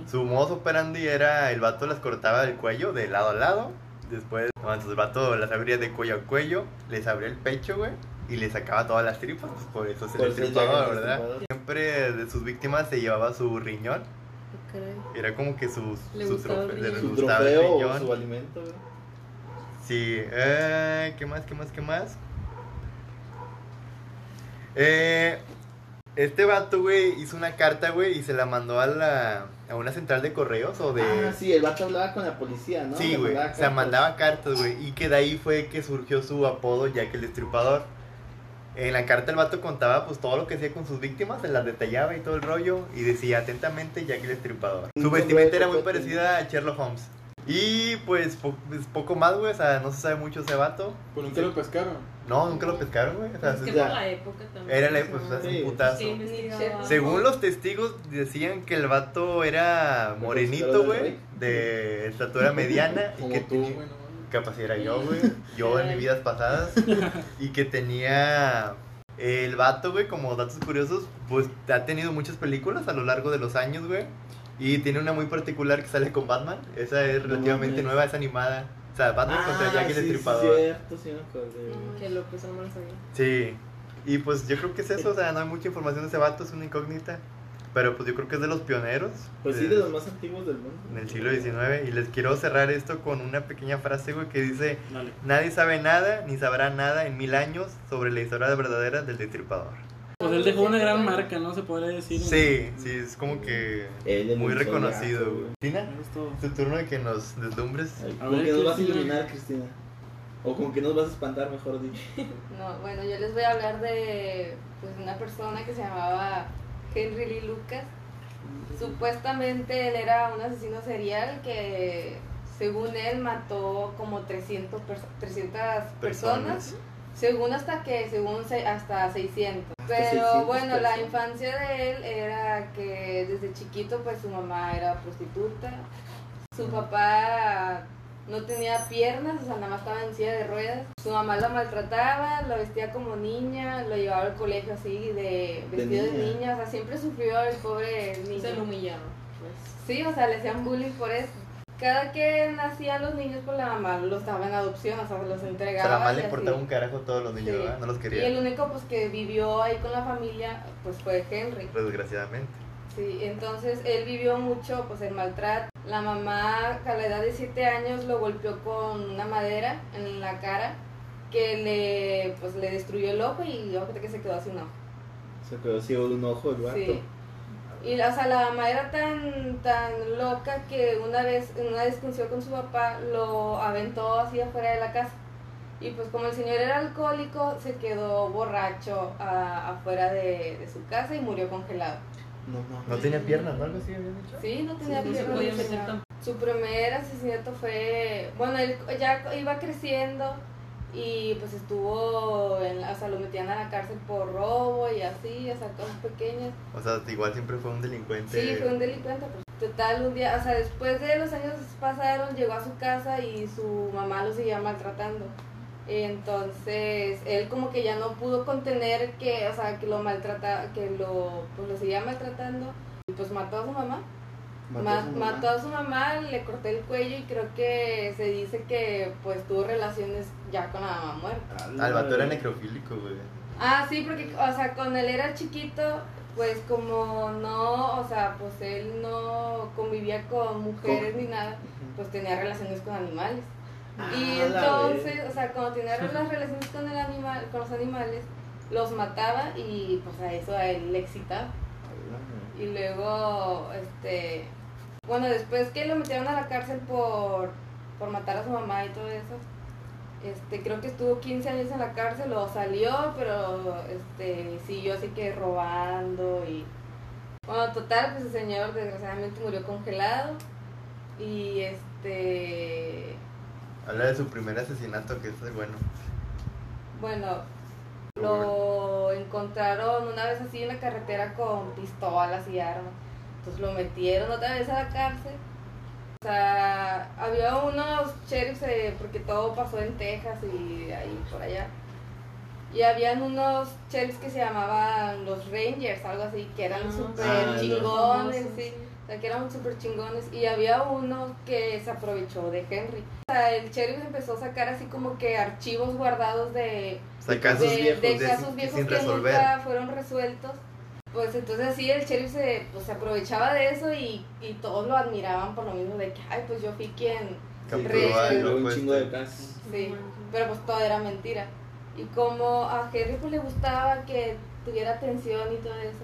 Su modo operandi era el vato las cortaba del cuello, de lado a lado. Después, entonces el vato las abría de cuello a cuello, les abría el pecho, güey. Y le sacaba todas las tripas, pues por eso se Por le tripaba, el ¿verdad? Siempre de sus víctimas se llevaba su riñón. Ah, caray. Era como que sus, Le su gustaba el trofe- riñón. le Su gustaba el trofeo o riñón. su alimento, güey. Sí, eh, ¿qué más, qué más, qué más? Eh, este vato, güey, hizo una carta, güey, y se la mandó a la a una central de correos o de... Ah, sí, el vato hablaba con la policía, ¿no? Sí, güey, o sea, mandaba cartas, güey, y que de ahí fue que surgió su apodo Jack el Destripador. En la carta el vato contaba pues todo lo que hacía con sus víctimas, se las detallaba y todo el rollo, y decía atentamente Jack el Destripador. Su vestimenta era muy parecida a Sherlock Holmes. Y pues, po- pues, poco más, güey. O sea, no se sabe mucho ese vato. Pues nunca lo pescaron. No, nunca lo pescaron, güey. O sea, Es que ya. por la época también. era la sea, pues, o sea, es Sí. un putazo. Sí. Según los testigos, decían que el vato era morenito, güey. De estatura mediana. y que tú, tenía- güey, no mames. capaz era yo, güey. Yo en mis vidas pasadas. Y que tenía. El vato, güey, como datos curiosos, pues ha tenido muchas películas a lo largo de los años, güey. Y tiene una muy particular que sale con Batman. Esa es relativamente nueva, es animada. O sea, Batman contra Jack el sí, Destripador. Sí, cierto, sí no lo sabía. Sí. Y pues yo creo que es eso, o sea, no hay mucha información de ese vato, es una incógnita. Pero pues yo creo que es de los pioneros. Pues sí, de los más antiguos del mundo. En el siglo XIX. Y les quiero cerrar esto con una pequeña frase, güey, que dice: Dale. Nadie sabe nada, ni sabrá nada en mil años sobre la historia verdadera del destripador. Pues él dejó una gran marca, ¿no? Se podría decir. Sí, sí, es como que Él muy reconocido, güey. Tina, Eso es todo. es tu turno de que nos deslumbres. A ¿Con ver, qué nos vas a Cristina. iluminar, Cristina? O con qué nos vas a espantar, mejor dicho. No, bueno, yo les voy a hablar de pues, una persona que se llamaba Henry Lee Lucas. Supuestamente él era un asesino serial que, según él, mató como 300, perso- 300 personas. Según hasta que, según se- hasta 600. Pero 600 bueno, la infancia de él era que desde chiquito pues su mamá era prostituta. Su papá no tenía piernas, o sea, nada más estaba en silla de ruedas. Su mamá lo maltrataba, lo vestía como niña, lo llevaba al colegio así de vestido de niña. niña. O sea, siempre sufrió el pobre niño. Se lo humillaron. Pues. Sí, o sea, le hacían bullying por eso. Cada que nacían los niños, pues la mamá los daba en adopción, o sea, los O entregaba. sea, la mamá le importaba un carajo a todos los niños, Sí. ¿verdad? No los Y el quería. único pues que vivió ahí con la familia, pues fue Henry. Desgraciadamente. Sí, entonces él vivió mucho pues el maltrato. La mamá a la edad de 7 años lo golpeó con una madera en la cara que le pues le destruyó el ojo y que se quedó sin ojo. Se quedó ciego de un ojo el vato. Sí. Y o sea, la mamá era tan, tan loca que una vez, en una discusión con su papá, lo aventó así afuera de la casa. Y pues como el señor era alcohólico, se quedó borracho a- afuera de, de su casa y murió congelado. No, no. No tenía piernas, ¿no? Algo así habían dicho. Sí, no tenía Sí, no se piernas, podía. Su primer asesinato fue, bueno, él ya iba creciendo y pues estuvo, en, o sea, lo metían a la cárcel por robo y así, o sea, cosas pequeñas. O sea, igual siempre fue un delincuente. Sí, fue un delincuente. Pues. Total, un día, o sea, después de los años pasaron, llegó a su casa y su mamá lo seguía maltratando. Entonces, él como que ya no pudo contener que, o sea, que lo maltrata, que lo, pues lo seguía maltratando. Y pues mató a su mamá. Mató Ma- a su mamá. mató a su mamá, le corté el cuello y creo que se dice que pues tuvo relaciones ya con la mamá muerta. Al vato era necrofílico, güey. Ah, sí, porque, o sea, cuando él era chiquito, pues como no, o sea, pues él no convivía con mujeres ni nada, pues tenía relaciones con animales. y Ah, la entonces, o sea, cuando tenía las relaciones con el animal, con los animales, los mataba y pues a eso a él le excitaba. Y luego, este, bueno, después que lo metieron a la cárcel por, por matar a su mamá y todo eso, este, creo que estuvo 15 años en la cárcel, o salió, pero este, siguió así que robando y... Bueno, total, pues el señor desgraciadamente murió congelado y este... Habla de su primer asesinato, que es bueno. Bueno, lo encontraron una vez así en la carretera con pistolas y armas. Entonces lo metieron otra vez a la cárcel. O sea, había unos sheriffs, eh, porque todo pasó en Texas y ahí por allá. Y habían unos sheriffs que se llamaban los Rangers, algo así, que eran Ah, súper chingones, sí. O sea, que eran súper chingones. Y había uno que se aprovechó de Henry. O sea, el sheriff empezó a sacar así como que archivos guardados de, O sea, De casos de, viejos de de- casos viejos sin que resolver. nunca fueron resueltos. Pues entonces así el sheriff se, pues, se aprovechaba de eso y, y todos lo admiraban por lo mismo de que, ay, pues yo fui quien... Capturó un chingo de casos. Sí, pero pues todo era mentira. Y como a Henry pues le gustaba que tuviera atención y todo eso,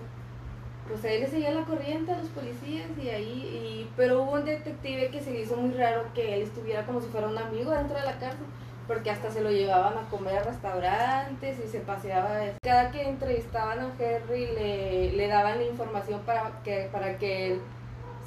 pues a él le seguía la corriente a los policías y ahí, y, pero hubo un detective que se le hizo muy raro que él estuviera como si fuera un amigo dentro de la cárcel, porque hasta se lo llevaban a comer a restaurantes y se paseaba. Cada que entrevistaban a Henry le, le daban la información para que, para que él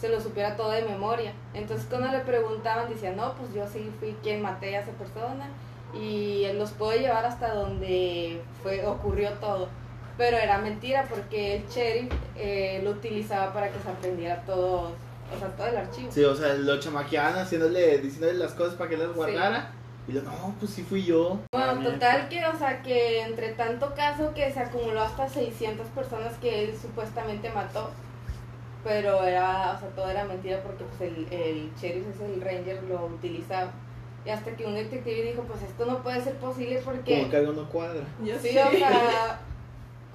se lo supiera todo de memoria. Entonces cuando le preguntaban decía, no, pues yo sí fui quien maté a esa persona y él los puedo llevar hasta donde fue ocurrió todo. Pero era mentira porque el sheriff eh, lo utilizaba para que se aprendiera todo, o sea, todo el archivo. Sí, o sea, lo chamaqueaban haciéndole, diciéndole las cosas para que las guardara. Y yo, no, pues sí fui yo. Bueno, total que, o sea, que entre tanto caso que se acumuló hasta 600 personas que él supuestamente mató, pero era, o sea, todo era mentira porque pues el, el sheriff ese, el ranger, lo utilizaba. Y hasta que un detective dijo, pues esto no puede ser posible porque... Como que algo no cuadra. Yo Sí, sé. o sea,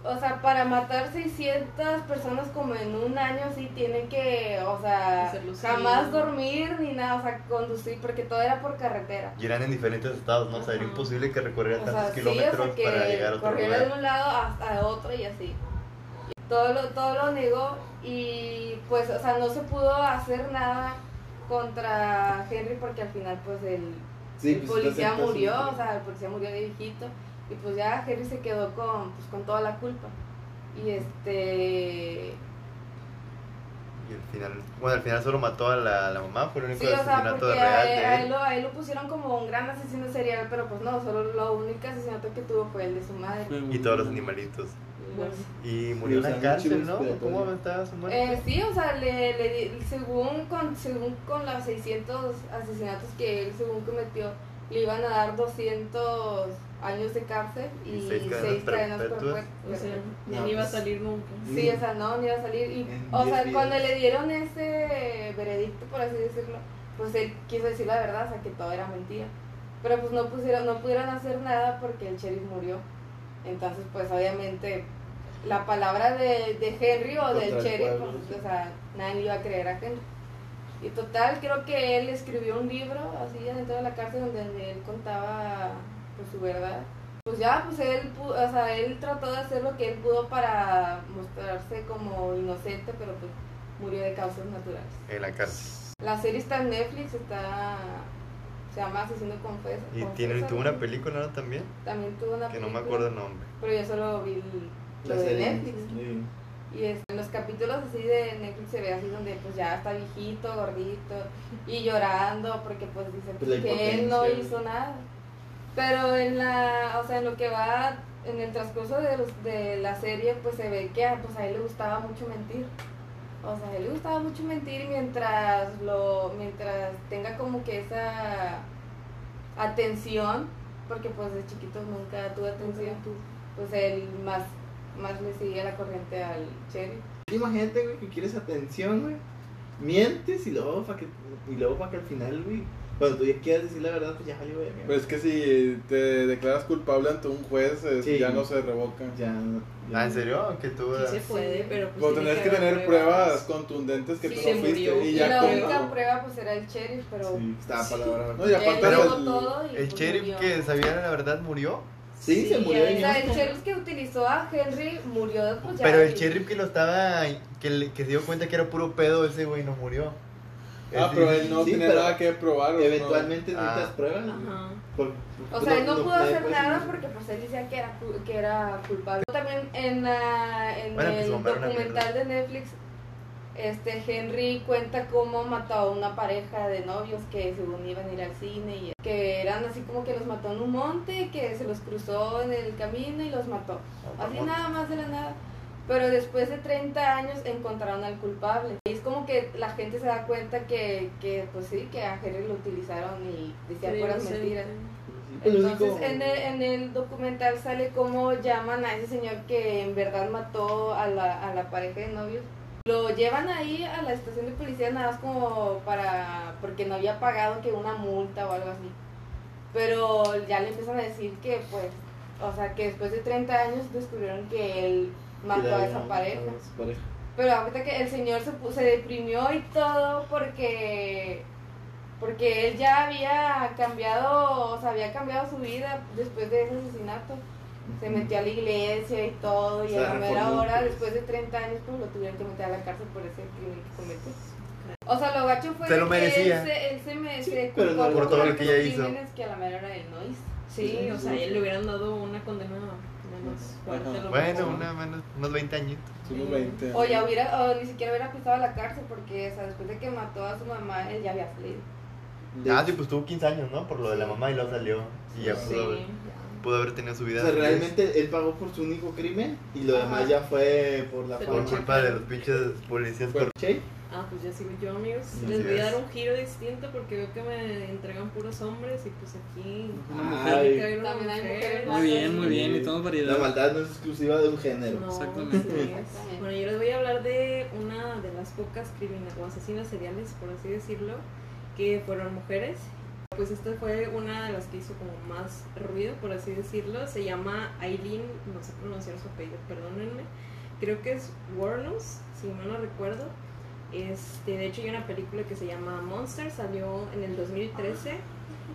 o sea, para matar 600 personas como en un año sí tienen que, o sea, jamás dormir ni nada, o sea, conducir porque todo era por carretera. Y eran en diferentes estados, ¿no? O sea, era imposible que recorrieran tantos sea, sí, kilómetros o sea, que para llegar a otro corriera de lugar. un lado hasta otro y así. Todo lo, todo lo negó y pues, o sea, no se pudo hacer nada contra Henry porque al final pues el, Sí, el pues, policía murió, o sea, el policía murió de viejito y pues ya Henry se quedó con, pues, con toda la culpa. Y este... Y al final, bueno, al final solo mató a la, la mamá, fue el único Sí, o sea, asesinato porque de real a, de a él él. lo, a él lo pusieron como un gran asesino serial, pero pues no, solo lo único asesinato que tuvo fue el de su madre. Y todos los animalitos. Y murió en la cárcel, ¿no? ¿Cómo estaba su muerte? Eh, sí, o sea, le, le di- según, con, según con los 600 asesinatos que él según cometió, le iban a dar 200 años de cárcel y, Y seis 6 cadenas cadenas, perpetuas. perpetuas. O sea, No, ni iba a pues, salir nunca. Sí, o sea, no, ni iba a salir. Y, o 10 sea, días. cuando le dieron ese veredicto, por así decirlo, pues él quiso decir la verdad, o sea, que todo era mentira. Pero pues no, pusieron, no pudieron hacer nada porque el sheriff murió. Entonces, pues obviamente, la palabra de, de Henry o del Contra sheriff, pueblo, pues, sí. o sea, nadie le iba a creer a Henry. Y total, creo que él escribió un libro así dentro de la cárcel donde él contaba pues, su verdad. Pues ya, pues él, pu- o sea, él trató de hacer lo que él pudo para mostrarse como inocente, pero pues murió de causas naturales. En la cárcel. La serie está en Netflix, está se llama Asesino Confeso. Y Confeso, tiene, tuvo una película, ¿no? También. También tuvo una Que no película. me acuerdo el nombre. Pero yo solo vi el- La lo de serie. Netflix. Sí. Y es- en los capítulos así de Netflix se ve así donde pues ya está viejito, gordito y llorando porque pues dice Pues que él no hizo nada. Pero en la, o sea, en lo que va en el transcurso de, los, de la serie pues se ve que a, pues, a él le gustaba mucho mentir. O sea, a él le gustaba mucho mentir mientras lo mientras tenga como que esa atención, porque pues de chiquito nunca tuve atención, pues él más más le seguía la corriente al sheriff. Imagínate, güey, que quieres atención, güey. Mientes y luego para que, y luego para que al final, güey, cuando tú ya quieras decir la verdad, pues ya valió, güey. Pues es que si te declaras culpable ante un juez, es- Sí. ya no se revoca. Ya, ya- Ah, ¿en serio? Que tú... Sí se puede, pero pues Pero tenés que tener pruebas contundentes que Sí, tú se no fuiste. murió. Y Y, ya la con- única prueba pues era el sheriff, pero Sí, estaba palabra. No, y aparte Pero- el- todo y El pues, sheriff murió. que sabía la verdad murió. Sí, se Sí, murió ya de O sea, el sheriff que utilizó a Henry murió pues ya. Pero el sheriff que lo estaba... Que, le- que se dio cuenta que era puro pedo, ese güey no murió. Ah, pero él no Sí, tiene nada que probar. ¿o no? Eventualmente Ah. necesitas pruebas. Ajá. Por- O sea, él no pudo hacer nada porque pues él decía que era, que era culpable. También en, la- en Bueno, su el documental de Netflix, este Henry cuenta cómo mató a una pareja de novios que según iban a ir al cine y que eran así como que los mató en un monte, que se los cruzó en el camino y los mató. Así nada más de la nada. Pero después de 30 años encontraron al culpable. Y es como que la gente se da cuenta que, que pues sí, que a Henry lo utilizaron y decía Sí, puras mentiras. Sí, pues, Entonces en el, en el documental sale cómo llaman a ese señor que en verdad mató a la, a la pareja de novios. Lo llevan ahí a la estación de policía nada más como para, porque no había pagado que una multa o algo así. Pero ya le empiezan a decir que pues, o sea que después de 30 años descubrieron que él mató a esa pareja. a pareja. Pero ahorita que el señor se, pu- se deprimió y todo porque porque él ya había cambiado, o sea, había cambiado su vida después de ese asesinato. Se metió a la iglesia y todo, y a la mera hora, pues. después de 30 años, pues lo tuvieron que meter a la cárcel por ese crimen que cometió. O sea, lo gacho fue Se lo que merecía. él se, él se, me, Sí, se pero culpó no por todo lo que ella hizo. crímenes que a la mera hora él no hizo. Sí, o sea, él le hubieran dado una condena menos. fuerte. Ajá. lo Bueno, una, menos, unos 20 añitos. Unos 20 O ya hubiera, o ni siquiera hubiera pisado a la cárcel porque, o sea, después de que mató a su mamá, él ya había salido. Ah, sí, pues tuvo 15 años, ¿no? Por lo de la mamá y luego salió. Y ya Sí. pudo haber, pudo haber tenido su O vida. sea, feliz. realmente él pagó por su único crimen y lo Ajá. demás ya fue por la Por culpa de los pinches policías Por corruptos. Ah, pues ya sigo yo, amigos. Les voy a dar un giro distinto porque veo que me entregan puros hombres y pues aquí. Ay. una También hay mujer. mujeres Muy bien, muy bien. Y tenemos La variedad. maldad no es exclusiva de un género. No. Exactamente. Bueno, yo les voy a hablar de una de las pocas criminales o asesinas seriales, por así decirlo, que fueron mujeres. Pues esta fue una de las que hizo como más ruido, por así decirlo. Se llama Aileen, no sé pronunciar su apellido, perdónenme. Creo que es Warnos, si mal no recuerdo. Este, de hecho hay una película que se llama Monster, salió en el 2013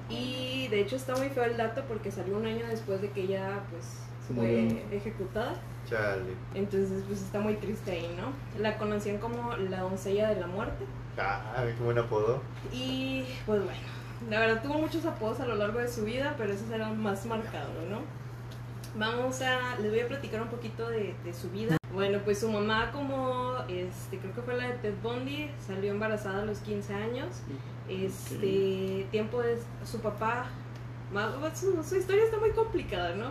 y de hecho está muy feo el dato porque salió un año después de que ella pues fue ejecutada. Chale. Entonces, pues está muy triste ahí, ¿no? La conocían como la doncella de la muerte. Ah, qué buen apodo. Y pues bueno, la verdad tuvo muchos apodos a lo largo de su vida, pero esos eran más marcados, ¿no? Vamos a, les voy a platicar un poquito de, de su vida. Bueno, pues su mamá como, este, creo que fue la de Ted Bundy, salió embarazada a los 15 años. Este, tiempo de su papá, su, su historia está muy complicada, ¿no?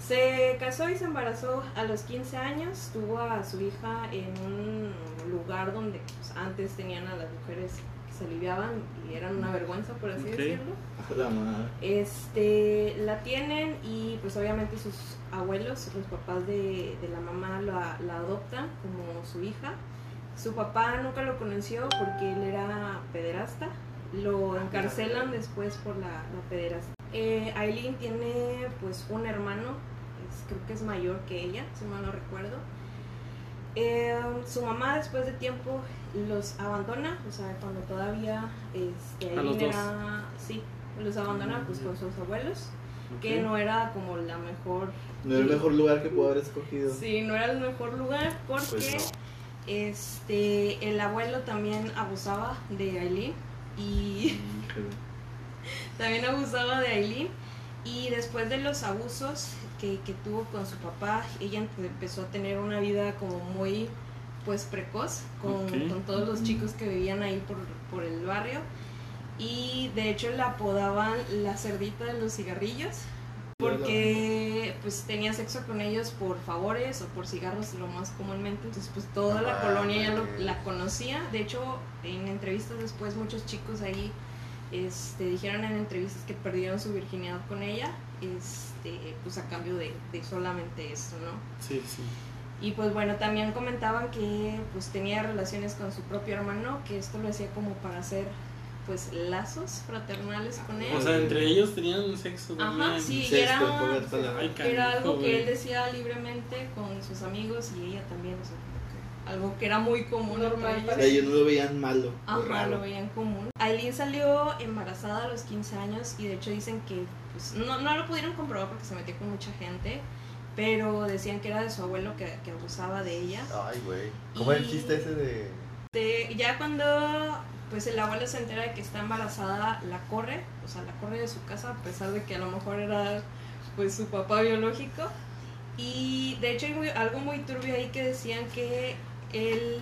Se casó y se embarazó a los 15 años, tuvo a su hija en un lugar donde pues, antes tenían a las mujeres se aliviaban y eran una vergüenza, por así decirlo. A la madre. Este, la tienen y pues obviamente sus abuelos, los papás de, de la mamá la, la adoptan como su hija. Su papá nunca lo conoció porque él era pederasta. Lo encarcelan después por la, la pederasta. Eh, Aileen tiene pues un hermano, es- creo que es mayor que ella, si mal no recuerdo. Eh, su mamá después de tiempo los abandona, o sea, cuando todavía este, A los Aileen dos. era, sí, los abandona pues con sus abuelos, que no era como la mejor, No era el mejor lugar que pudo haber escogido. sí, no era el mejor lugar porque Pues este, el abuelo también abusaba de Aileen y también abusaba de Aileen y después de los abusos que, que tuvo con su papá, ella empe- empezó a tener una vida como muy pues precoz con, Ok. con todos los chicos que vivían ahí por, por el barrio. Y de hecho la apodaban la cerdita de los cigarrillos porque pues tenía sexo con ellos por favores o por cigarros lo más comúnmente. Entonces pues toda la Ah, colonia ya lo- la conocía. De hecho en entrevistas después muchos chicos ahí este, dijeron en entrevistas que perdieron su virginidad con ella este pues a cambio de, de solamente eso no Sí, sí. y pues bueno, también comentaban que pues tenía relaciones con su propio hermano, que esto lo hacía como para hacer pues lazos fraternales con él. O sea, entre ellos tenían sexo Ajá, sí, Incesto, era. Ay, era algo que él decía libremente con sus amigos y ella también, o sea, algo que era muy común Normal O ellos. ellos no lo veían malo. Ajá, raro. lo veían común. Aileen salió embarazada a los 15 años y de hecho dicen que pues, no, no lo pudieron comprobar porque se metió con mucha gente, pero decían que era de su abuelo que, que abusaba de ella. Ay, güey. ¿Cómo es el chiste ese de.? De- ya cuando pues el abuelo se entera de que está embarazada, la corre, o sea, la corre de su casa a pesar de que a lo mejor era pues su papá biológico. Y de hecho hay muy- algo muy turbio ahí que decían que el,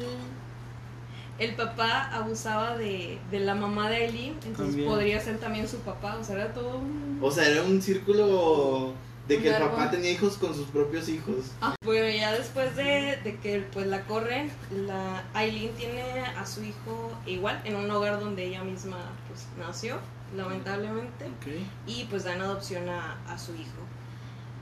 el papá abusaba de, de la mamá de Eileen, entonces También. podría ser también su papá, o sea, era todo un... O sea, era un círculo de que el papá tenía hijos con sus propios hijos. Ah, bueno, ya después de, de que pues la corren, la Aileen tiene a su hijo igual en un hogar donde ella misma pues nació, lamentablemente, y pues dan adopción a, a su hijo.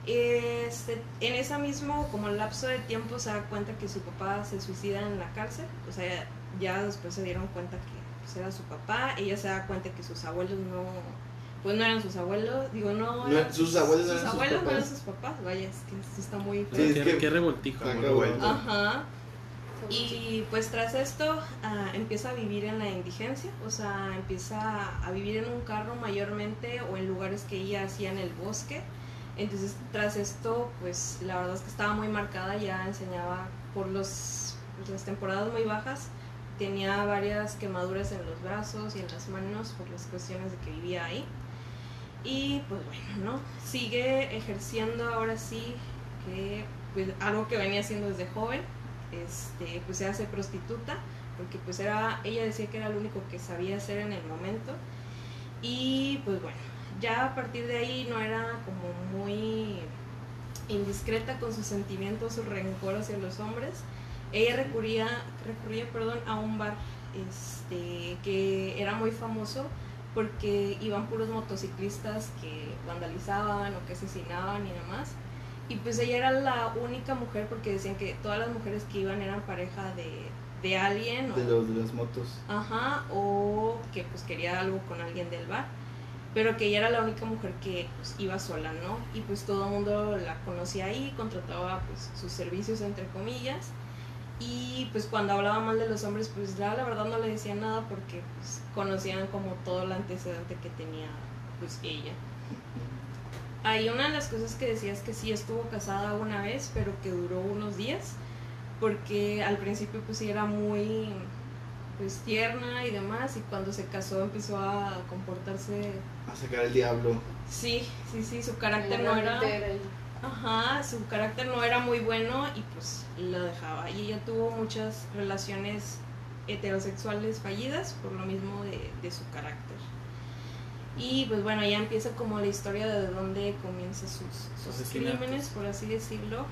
Este, en ese mismo como lapso de tiempo se da cuenta que su papá se suicida en la cárcel, o sea, ya después se dieron cuenta que pues, era su papá, ella se da cuenta que sus abuelos no, pues no eran sus abuelos, digo no, No, eran sus abuelos no sus eran sus abuelos no eran papás. sus papás, vaya, es que esto está muy Sí, es que- qué revoltijo. Ajá. Y pues tras esto ah, empieza a vivir en la indigencia, o sea, empieza a vivir en un carro mayormente o en lugares que ella hacía en el bosque. Entonces tras esto, pues la verdad es que estaba muy marcada, ya enseñaba por los, las temporadas muy bajas, tenía varias quemaduras en los brazos y en las manos por las cuestiones de que vivía ahí. Y pues bueno, ¿no? Sigue ejerciendo ahora sí que pues algo que venía haciendo desde joven, este, pues se hace prostituta, porque pues era, ella decía que era lo único que sabía hacer en el momento. Y pues bueno, ya a partir de ahí no era como muy indiscreta con sus sentimientos, su rencor hacia los hombres. Ella recurría, recurría perdón, a un bar este, que era muy famoso porque iban puros motociclistas que vandalizaban o que asesinaban y demás. Y pues ella era la única mujer porque decían que todas las mujeres que iban eran pareja de, de alguien o, De los de las motos. ajá, o que pues quería algo con alguien del bar. Pero que ella era la única mujer que pues, iba sola, ¿no? Y pues todo el mundo la conocía ahí, contrataba pues sus servicios entre comillas. Y pues cuando hablaba mal de los hombres, pues la verdad no le decían nada porque pues conocían como todo el antecedente que tenía pues ella. Hay una de las cosas que decía es que sí estuvo casada una vez, pero que duró unos días, porque al principio pues sí era muy pues tierna y demás, y cuando se casó empezó a comportarse, A sacar el diablo. sí, sí, sí, su carácter no era... Ajá, su carácter no era muy bueno y pues la dejaba. Y ella tuvo muchas relaciones heterosexuales fallidas por lo mismo de, de su carácter. Y pues bueno, ya empieza como la historia de dónde comienza sus, sus crímenes, por así decirlo.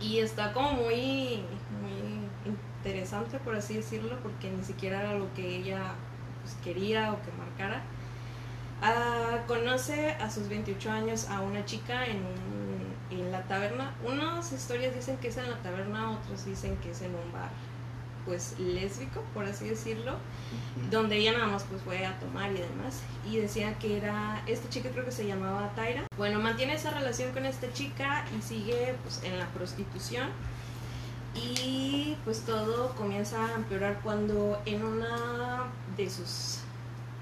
Y está como muy, muy interesante, por así decirlo, porque ni siquiera era lo que ella pues, quería o que marcara. Ah, conoce a sus 28 años a una chica en, un- en la taberna. Unas historias dicen que es en la taberna, otros dicen que es en un bar, pues lésbico, por así decirlo, donde ella nada más pues fue a tomar y demás. Y decía que era, esta chica creo que se llamaba Tyra. Bueno, mantiene esa relación con esta chica y sigue pues en la prostitución. Y pues todo comienza a empeorar cuando en una de sus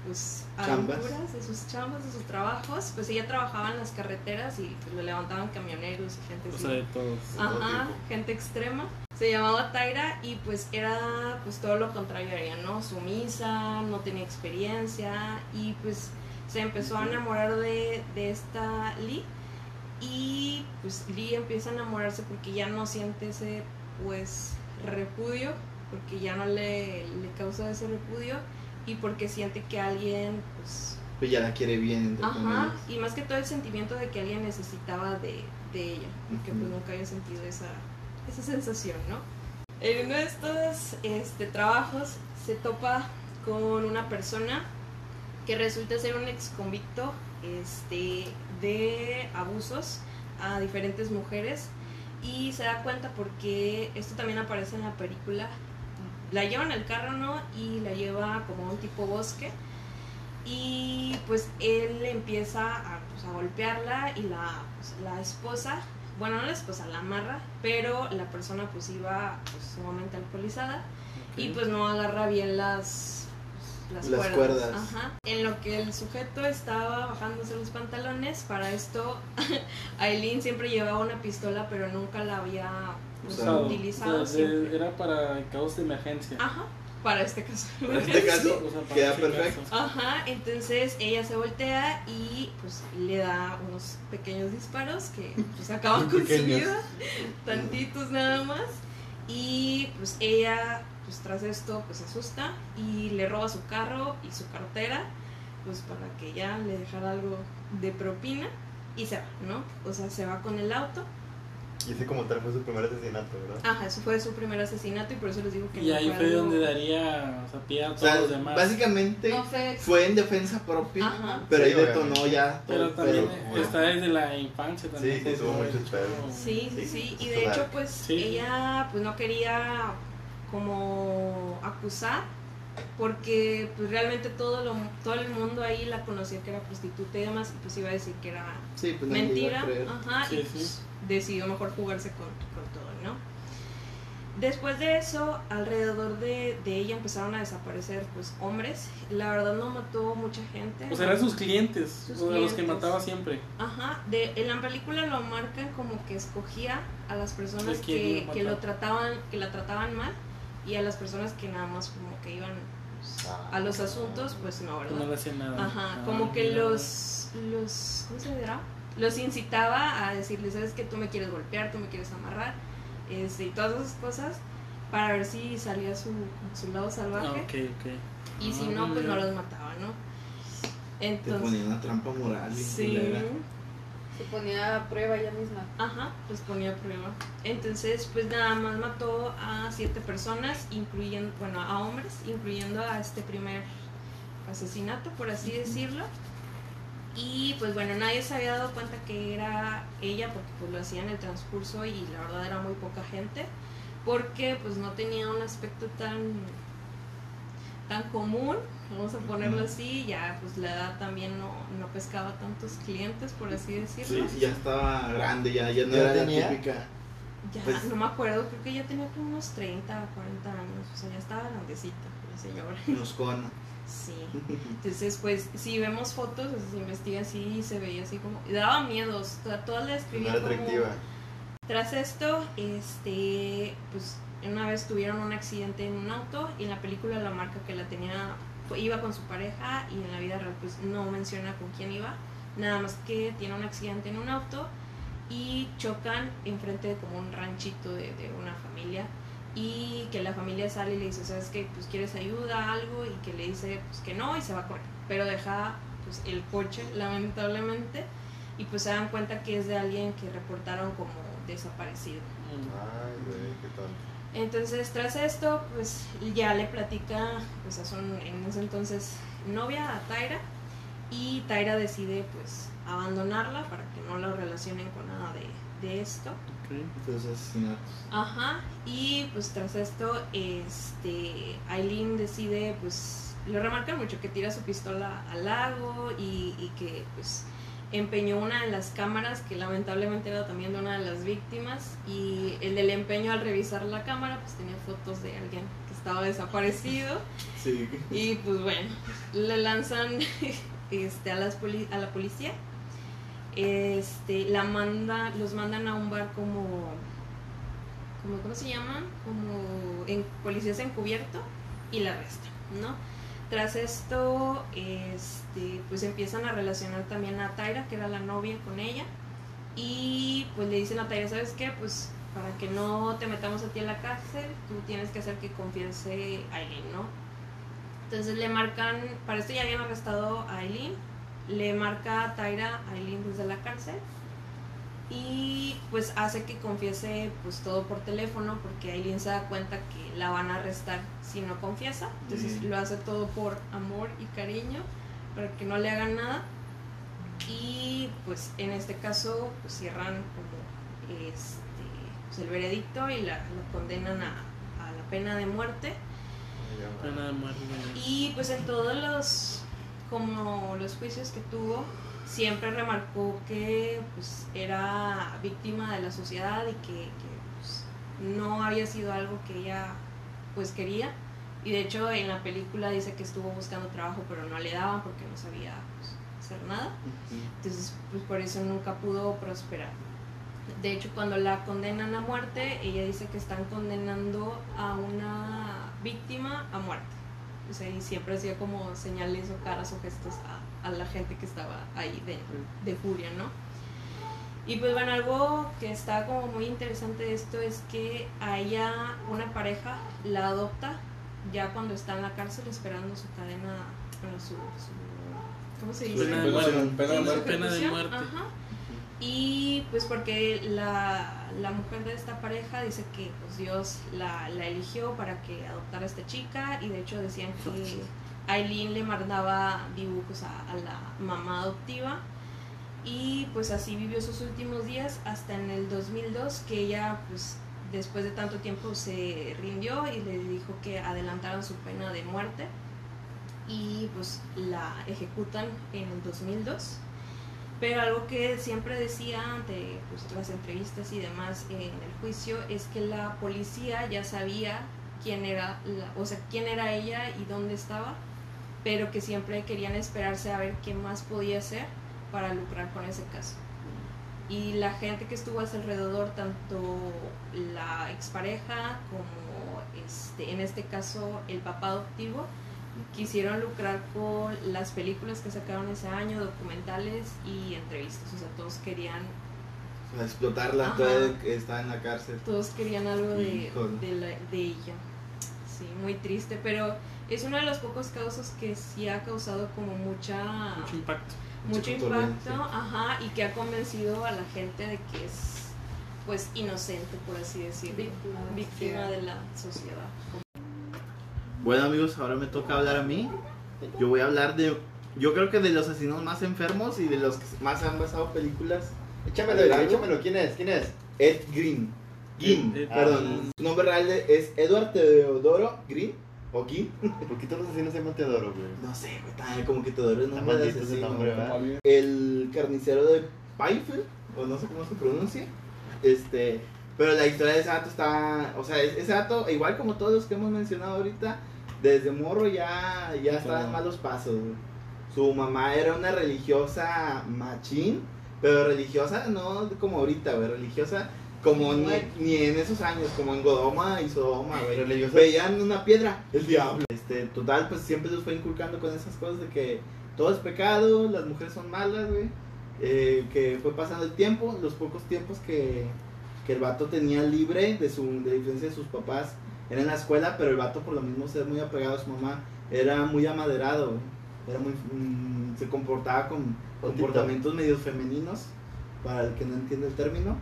pues Chambas. aventuras, de sus chambas, de sus trabajos, pues ella trabajaba en las carreteras y pues, le levantaban camioneros y gente O así. sea, de todos. Ajá, gente extrema. Se llamaba Tyra y pues era pues todo lo contrario a ella, ¿no? Sumisa, no tenía experiencia y pues se empezó a enamorar de, de esta Lee y pues Lee empieza a enamorarse porque ya no siente ese pues repudio, porque ya no le, le causa ese repudio y porque siente que alguien pues Pues ya la quiere bien, entre Ajá, y más que todo el sentimiento de que alguien necesitaba de, de ella, porque pues nunca había sentido esa, esa sensación, ¿no? En uno de estos este, trabajos se topa con una persona que resulta ser un ex convicto este, de abusos a diferentes mujeres y se da cuenta porque esto también aparece en la película. La lleva en el carro, ¿no? Y la lleva como a un tipo bosque y pues él empieza a, pues, a golpearla y la, pues, la esposa, bueno, no la esposa, la amarra, pero la persona pues iba pues, sumamente alcoholizada y pues no agarra bien las, las, Las cuerdas. cuerdas. Ajá. En lo que el sujeto estaba bajándose los pantalones, para esto Aileen siempre llevaba una pistola pero nunca la había Usado. utilizado. O sea, de- siempre. era para casos de emergencia. Ajá, para este caso. En este caso, O sea, para queda perfecto. caso. Ajá, entonces ella se voltea y pues le da unos pequeños disparos que pues acaban con su vida, tantitos nada más. Y pues ella pues tras esto pues se asusta y le roba su carro y su cartera pues para que ya le dejara algo de propina y se va, ¿no? O sea, se va con el auto. Y ese como tal fue su primer asesinato, ¿verdad? Ajá, eso fue su primer asesinato y por eso les digo que Y no ahí fue algo- donde daría o sea, pie a O todos sea, los demás. básicamente No fue fue en defensa propia, Ajá. pero Sí, ahí detonó obviamente. ya todo Pero el también pero- está desde la infancia también. Sí, sí, tuvo muchos pedos. Sí, sí, Sí. Y de hecho, pues Sí. ella pues no quería como acusar porque pues realmente todo lo, todo el mundo ahí la conocía que era prostituta y demás y pues iba a decir que era Sí, pues mentira. Ajá, y Sí, pues sí. Decidió mejor jugarse con, con todo, ¿no? Después de eso, alrededor de, de ella empezaron a desaparecer pues hombres. La verdad no mató mucha gente. O sea, eran sus clientes, Sus o sea, los que mataba siempre. Ajá, de, en la película lo marcan como que escogía a las personas ¿De quién que, que lo trataban, que la trataban mal y a las personas que nada más como que iban pues, a los asuntos, pues no, pues no ¿verdad? le hacían nada. Ajá, Ah, como que los, los, ¿cómo se dirá? Los incitaba a decirles, sabes que tú me quieres golpear, tú me quieres amarrar, este, y todas esas cosas, para ver si salía su, su lado Ah, salvaje, ok. y si Ah, no, pues no los mataba, ¿no? Te Entonces, ponía una trampa moral. sí, culera. Se ponía a prueba ella misma. ajá, los ponía a prueba. Entonces, pues nada más mató a siete personas, incluyendo, bueno, a hombres, incluyendo a este primer asesinato, por así decirlo. Y pues bueno, nadie se había dado cuenta que era ella porque pues lo hacía en el transcurso y la verdad era muy poca gente porque pues no tenía un aspecto tan tan común, vamos a ponerlo así, ya pues la edad también no, no pescaba tantos clientes, por así decirlo. Sí, ya estaba grande, ya, ya no ¿Ya era la tenía? típica. Ya, Pues- no me acuerdo, creo que ya tenía como unos 30, 40 años, o sea, ya estaba grandecita la señora. Moscona. Sí. Entonces, pues, si vemos fotos, o sea, se investiga así y se veía así como... y daba miedos, toda, toda la No describía era como... atractiva. Tras esto, este, pues, una vez tuvieron un accidente en un auto y en la película la marca que la tenía, iba con su pareja y en la vida real, pues, no menciona con quién iba. Nada más que tiene un accidente en un auto y chocan enfrente de como un ranchito de, de una familia y que la familia sale y le dice, ¿sabes qué? Pues quieres ayuda, algo y que le dice pues que no y se va a correr, pero deja pues el coche lamentablemente y pues se dan cuenta que es de alguien que reportaron como desaparecido. Ay, güey, qué tonto. Entonces, tras esto, pues ya le platica pues a su en ese entonces novia, a Taira, y Taira decide pues abandonarla para que no la relacionen con nada de, de esto. Entonces, asesinatos. Ajá, y pues tras esto, este, Aileen decide, pues, lo remarcan mucho, que tira su pistola al lago y, y que pues empeñó una de las cámaras, que lamentablemente era también de una de las víctimas, y el del empeño al revisar la cámara, pues tenía fotos de alguien que estaba desaparecido. Sí. Y pues bueno, le lanzan este, a, las poli- a la policía. Este, la manda, los mandan a un bar como, como ¿cómo se llaman? Como en policías encubierto y la arrestan, ¿no? Tras esto, este, pues empiezan a relacionar también a Tyra, que era la novia con ella, y pues le dicen a Tyra, ¿sabes qué? Pues para que no te metamos a ti en la cárcel, tú tienes que hacer que confiese a Aileen, ¿no? Entonces le marcan, para esto ya habían arrestado a Aileen, le marca a Tyra a Aileen desde la cárcel y pues hace que confiese pues todo por teléfono porque Aileen se da cuenta que la van a arrestar si no confiesa, entonces lo hace todo por amor y cariño para que no le hagan nada. Y pues en este caso pues cierran como este pues, el veredicto y la, la condenan a, a la pena de muerte. Ay, Pena de muerte. y pues en todos los como los juicios que tuvo siempre remarcó que pues era víctima de la sociedad y que, que, pues, no había sido algo que ella pues quería. Y de hecho en la película dice que estuvo buscando trabajo pero no le daban porque no sabía pues, hacer nada. Entonces pues por eso nunca pudo prosperar. De hecho cuando la condenan a muerte ella dice que están condenando a una víctima a muerte o sea, y siempre hacía como señales o caras o gestos a, a la gente que estaba ahí de, de furia, ¿no? Y pues bueno, algo que está como muy interesante de esto es que a ella una pareja la adopta ya cuando está en la cárcel esperando su cadena, bueno, su, su- ¿cómo se dice? Pena de Pena de- muerte. pena de ajá. Y pues porque la, la mujer de esta pareja dice que pues Dios la, la eligió para que adoptara a esta chica y de hecho decían que Aileen le mandaba dibujos a, a la mamá adoptiva. Y pues así vivió sus últimos días hasta en el 2002 que ella pues después de tanto tiempo se rindió y le dijo que adelantaran su pena de muerte. Y pues la ejecutan en el 2002 pero algo que siempre decía ante pues, las entrevistas y demás en el juicio es que la policía ya sabía quién era, la- o sea, quién era ella y dónde estaba, pero que siempre querían esperarse a ver qué más podía hacer para lucrar con ese caso. Y la gente que estuvo a su alrededor, tanto la expareja como este, en este caso el papá adoptivo, quisieron lucrar con las películas que sacaron ese año, documentales y entrevistas. O sea, todos querían, explotarla, toda que está en la cárcel. todos querían algo de, la- de ella. Sí, muy triste, pero es uno de los pocos casos que sí ha causado como mucha Mucho impacto. mucho impacto, ajá, y que ha convencido a la gente de que es pues inocente, por así decirlo, Víctima víctima de la sociedad. Bueno amigos, ahora me toca hablar a mí. Yo voy a hablar de, yo creo que de los asesinos más enfermos y de los que más han basado películas. Échamelo, échamelo. ¿Quién es? ¿Quién es? Ed Green. Green, Ed- Ed- perdón. Su nombre real es Edward Teodoro Green. ¿O Green? ¿Por qué todos los asesinos se llaman Teodoro, güey? No sé, güey, como que Teodoro es nombre de asesino. nombre, el carnicero de Byfield, o no sé cómo se pronuncia. Este, pero la historia de ese dato está, o sea, es- ese dato, igual como todos los que hemos mencionado ahorita, desde morro ya, ya estaba en malos pasos. güey. Su mamá era una religiosa machín, pero religiosa no como ahorita, güey, religiosa como ni, ni en esos años, como en Godoma y Sodoma, güey. Religiosa. Veían una piedra, el diablo. Este, total, pues siempre los fue inculcando con esas cosas de que todo es pecado, las mujeres son malas, güey. Eh, que fue pasando el tiempo, los pocos tiempos que, que el vato tenía libre de su de diferencia de sus papás era en la escuela, pero el vato por lo mismo ser muy apegado a su mamá era muy amaderado. Era muy mm, se comportaba con Otito. comportamientos medio femeninos para el que no entiende el término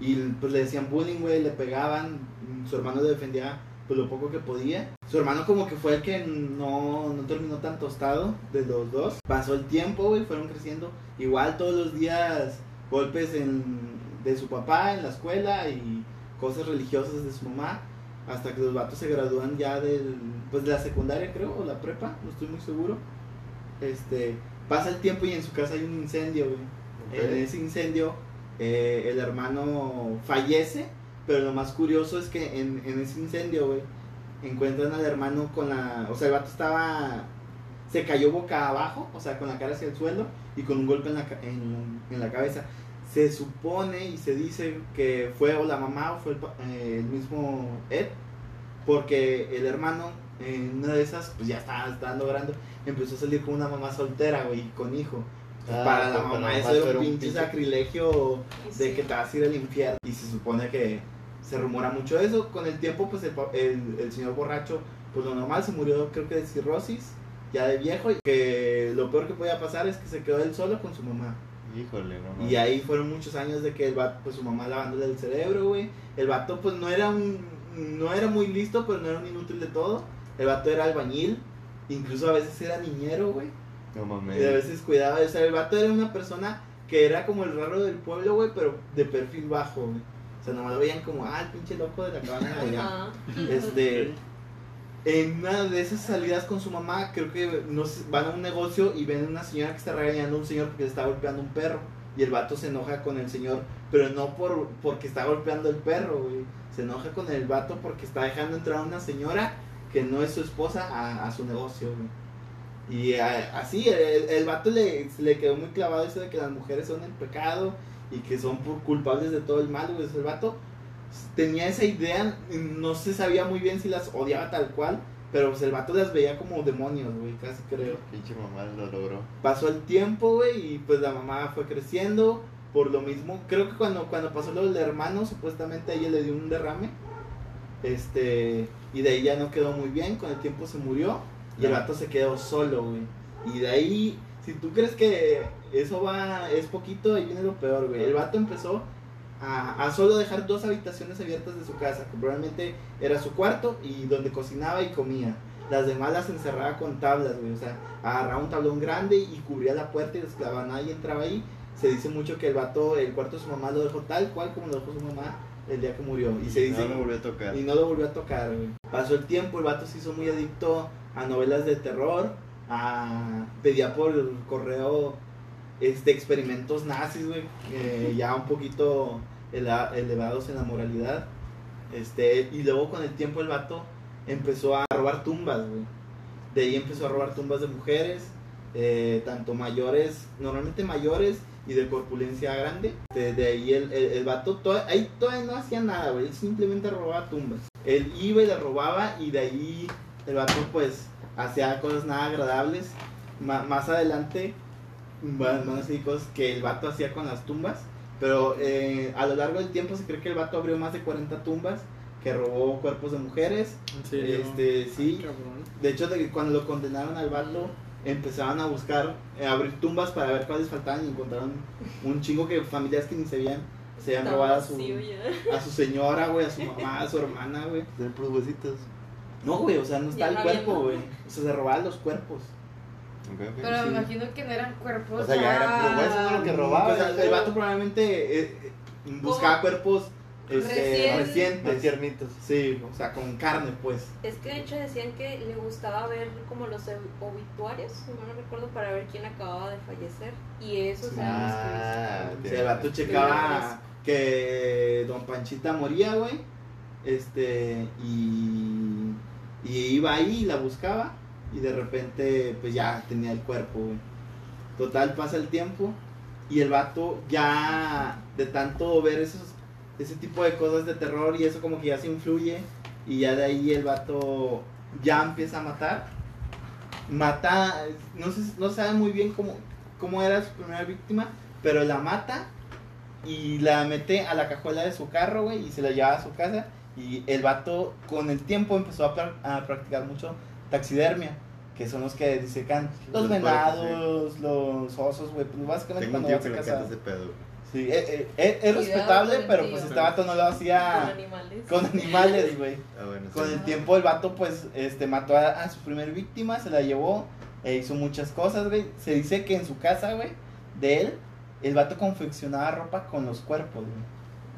y pues le decían bullying, güey, le pegaban, mm, su hermano le defendía pues lo poco que podía. Su hermano como que fue el que no, no terminó tan tostado de los dos. Pasó el tiempo, güey, fueron creciendo. Igual todos los días golpes en, de su papá en la escuela y cosas religiosas de su mamá. Hasta que los vatos se gradúan ya del, pues de la secundaria creo, o la prepa, no estoy muy seguro. Este, pasa el tiempo y en su casa hay un incendio, güey. En ese incendio eh, el hermano fallece, pero lo más curioso es que en, en ese incendio, güey, encuentran al hermano con la... O sea, el vato estaba... Se cayó boca abajo, o sea, con la cara hacia el suelo y con un golpe en la, en la cabeza. Se supone y se dice que fue o la mamá o fue el, pa- eh, el mismo Ed, porque el hermano en una de esas, pues ya estaba, estaba logrando, empezó a salir con una mamá soltera, güey, con hijo. Ah, para la mamá para eso era un pinche sacrilegio de que te vas a ir al infierno. Y se supone que se rumora mucho eso. Con el tiempo, pues el, pa- el, el señor borracho, pues lo normal, se murió creo que de cirrosis, ya de viejo. Y que lo peor que podía pasar es que se quedó él solo con su mamá. Híjole, no Y ahí fueron muchos años de que el vato, pues su mamá lavándole el cerebro, güey. El vato, pues no era un, no era muy listo, pero no era un inútil de todo. El vato era albañil, incluso a veces era niñero, güey. No Y a mames. veces cuidaba, o sea, el vato era una persona que era como el raro del pueblo, güey, pero de perfil bajo, güey. O sea, nomás lo veían como, ah, el pinche loco de la cabana de allá. Ajá. Este, en una de esas salidas con su mamá, creo que van a un negocio y ven una señora que está regañando a un señor porque le está golpeando un perro. Y el vato se enoja con el señor, pero no por porque está golpeando el perro, güey. Se enoja con el vato porque está dejando entrar a una señora que no es su esposa a, a su negocio, güey. Y a- así, el, el vato le, le quedó muy clavado eso de que las mujeres son el pecado y que son culpables de todo el mal, güey. El vato tenía esa idea, no se sabía muy bien si las odiaba tal cual, pero pues el vato las veía como demonios, güey, casi creo. Pinche mamá lo logró. Pasó el tiempo, güey, y pues la mamá fue creciendo, por lo mismo, creo que cuando, cuando pasó lo del hermano, supuestamente a ella le dio un derrame, este, y de ahí ya no quedó muy bien, con el tiempo se murió, y el vato se quedó solo, güey. Y de ahí, si tú crees que eso va, es poquito, ahí viene lo peor, güey. El vato empezó a, a solo dejar dos habitaciones abiertas de su casa, que probablemente era su cuarto y donde cocinaba y comía. Las demás las encerraba con tablas, güey. O sea, agarraba un tablón grande y cubría la puerta y las clavaba. Nadie entraba ahí. Se dice mucho que el vato, el cuarto de su mamá lo dejó tal cual como lo dejó su mamá el día que murió. Y se dice No lo volvió a tocar. y no lo volvió a tocar, güey. Pasó el tiempo, el vato se hizo muy adicto a novelas de terror, a... pedía por correo este, experimentos nazis, güey, eh, ya un poquito elevados en la moralidad. Este, y luego con el tiempo el vato empezó a robar tumbas, güey. De ahí empezó a robar tumbas de mujeres, eh, tanto mayores, normalmente mayores y de corpulencia grande. De, de ahí el, el, el vato, to- ahí todavía no hacía nada, güey. Él simplemente robaba tumbas. Él iba y le robaba y de ahí el vato, pues, hacía cosas nada agradables. Ma- más adelante van, a ser cosas que el vato hacía con las tumbas. Pero eh, a lo largo del tiempo se cree que el vato abrió más de 40 tumbas, que robó cuerpos de mujeres. ¿En serio? Este, sí. Cabrón. De hecho, de que cuando lo condenaron al vato, empezaban a buscar, eh, abrir tumbas para ver cuáles faltaban y encontraron un chingo que familias que ni se veían, se habían Estaba robado a su, a su señora, güey, a su mamá, a su hermana, güey. Tienen puros huesitos. No, güey, o sea, no está Ya el no cuerpo, güey. O sea, se robaban los cuerpos. Pero Sí. me imagino que no eran cuerpos. O sea, ya eran puros. Lo que robaba. Pues, yo el creo. vato probablemente eh, eh, buscaba cuerpos este, recientes. tiernitos. Sí, o sea, con carne, pues. Es que de hecho decían que le gustaba ver como los ob- obituarios, no recuerdo, para ver quién acababa de fallecer. Y esos eran los que Ah, O sea, el vato checaba que Don Panchita moría, güey. Este, y, y iba ahí y la buscaba. Y de repente, pues ya tenía el cuerpo. Total, pasa el tiempo. Y el vato ya, de tanto ver esos, ese tipo de cosas de terror y eso, como que ya se influye. Y ya de ahí el vato ya empieza a matar. Mata, no sé, no sabe muy bien cómo, cómo era su primera víctima, pero la mata y la mete a la cajuela de su carro, güey, y se la lleva a su casa. Y el vato con el tiempo empezó a practicar mucho taxidermia, que son los que disecan los Los venados, los osos, güey, pues básicamente Tengo un cuando tío vas que a le pedo. güey. Sí, eh, eh, eh, es Cuidado respetable, con pero pues este vato no lo con hacía animales. con animales, güey. Ah, bueno, Con sí. el tiempo el vato pues este mató a, a su primer víctima, se la llevó, e hizo muchas cosas, güey. Se dice que en su casa, güey, de él, el vato confeccionaba ropa con los cuerpos, güey.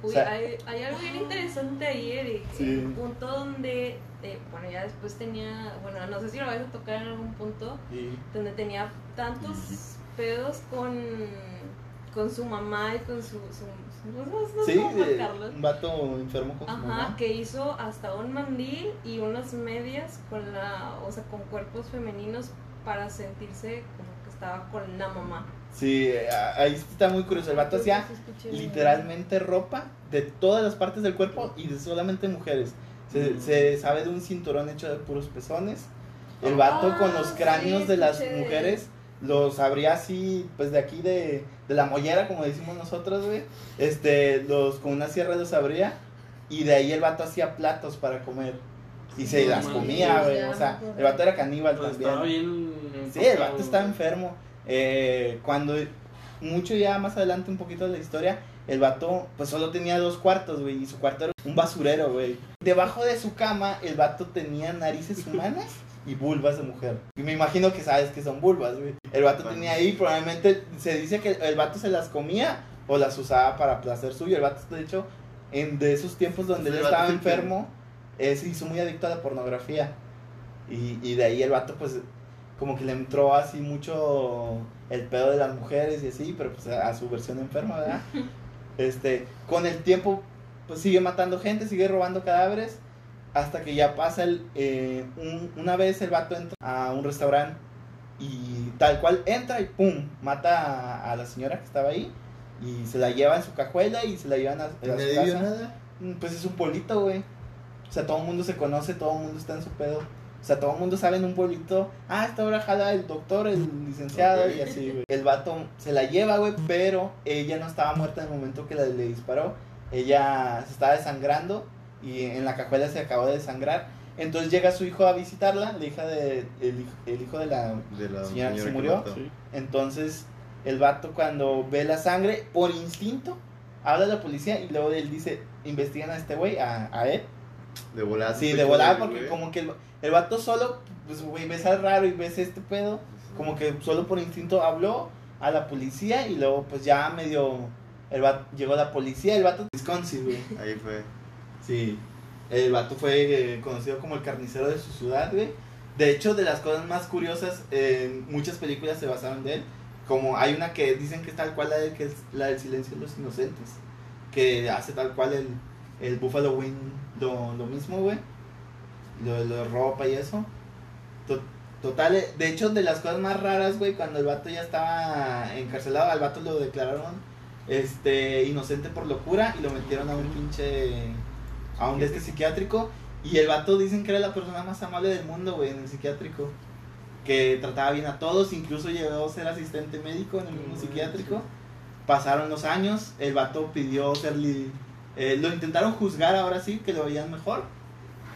Uy, O sea- hay, hay algo bien interesante ahí, Eric. Sí. El punto donde, eh, bueno, ya después tenía, bueno, no sé si lo vais a tocar en algún punto, donde tenía tantos pedos con, con su mamá y con su... su, no, no Sí, marcarlo. un vato enfermo con su mamá. que hizo hasta un mandil y unas medias con la, o sea, con cuerpos femeninos para sentirse como que estaba con la mamá. Sí, ahí está muy curioso. El vato hacía literalmente ropa de todas las partes del cuerpo y de solamente mujeres. Se, Mm. se sabe de un cinturón hecho de puros pezones. El vato Ah, con los sí, cráneos de las mujeres los abría así, pues de aquí de, de la mollera, como decimos nosotros, güey. Este, los con una sierra los abría y de ahí el vato hacía platos para comer. Y se No las comía, güey. O sea, el vato era caníbal Pero también. estaba bien. Sí, el vato güey. enfermo. Eh, cuando mucho ya más adelante un poquito de la historia, el vato pues solo tenía dos cuartos, güey, y su cuarto era un basurero, güey. Debajo de su cama el vato tenía narices humanas y vulvas de mujer. Y me imagino que sabes que son vulvas, güey. El vato Bueno. tenía ahí, probablemente se dice que el vato se las comía o las usaba para placer suyo. El vato, de hecho, en de esos tiempos donde él estaba enfermo, eh, se hizo muy adicto a la pornografía. Y, y de ahí el vato, pues, como que le entró así mucho el pedo de las mujeres y así, pero pues a, a su versión enferma, ¿verdad? Este, con el tiempo, pues sigue matando gente, sigue robando cadáveres, hasta que ya pasa el, eh, un- una vez el vato entra a un restaurante y tal cual entra y pum, mata a, a la señora que estaba ahí y se la lleva en su cajuela y se la llevan a, a su ¿No le dio casa. nada? Mm, Pues es un pueblito, güey. O sea, todo el mundo se conoce, todo el mundo está en su pedo. O sea, todo el mundo sabe en un pueblito, ah, esta hora jala el doctor, el licenciado y así, güey. El vato se la lleva, güey, pero ella no estaba muerta en el momento que la- le disparó. Ella se estaba desangrando y en la cajuela se acabó de desangrar. Entonces llega su hijo a visitarla, la hija de, el, hijo- el hijo de la De la Señora que se murió. entonces, el vato cuando ve la sangre, por instinto, habla a la policía y luego él dice, investigan a este güey, a, a él. De volada. Sí, de volada, porque güey. como que el, el vato solo, pues, güey, ves al raro y ves este pedo, como que solo por instinto habló a la policía y luego, pues, ya medio, el vato, llegó la policía, el vato de Wisconsin, güey. Ahí fue. Sí, el vato fue eh, conocido como el carnicero de su ciudad, güey. De hecho, de las cosas más curiosas, en muchas películas se basaron de él. Como hay una que dicen que es tal cual la de que es la del silencio de los inocentes. Que hace tal cual el, el Buffalo Wing lo, lo mismo, güey. Lo, lo de ropa y eso. To- Total, eh, de hecho, de las cosas más raras, güey, cuando el vato ya estaba encarcelado, al vato lo declararon este inocente por locura y lo metieron a un pinche a un este psiquiátrico Y el vato dicen que era la persona más amable del mundo, güey, en el psiquiátrico. Que trataba bien a todos, incluso llegó a ser asistente médico en el mismo psiquiátrico. Pasaron los años, el vato pidió ser... li- eh, lo intentaron juzgar ahora sí, que lo veían mejor.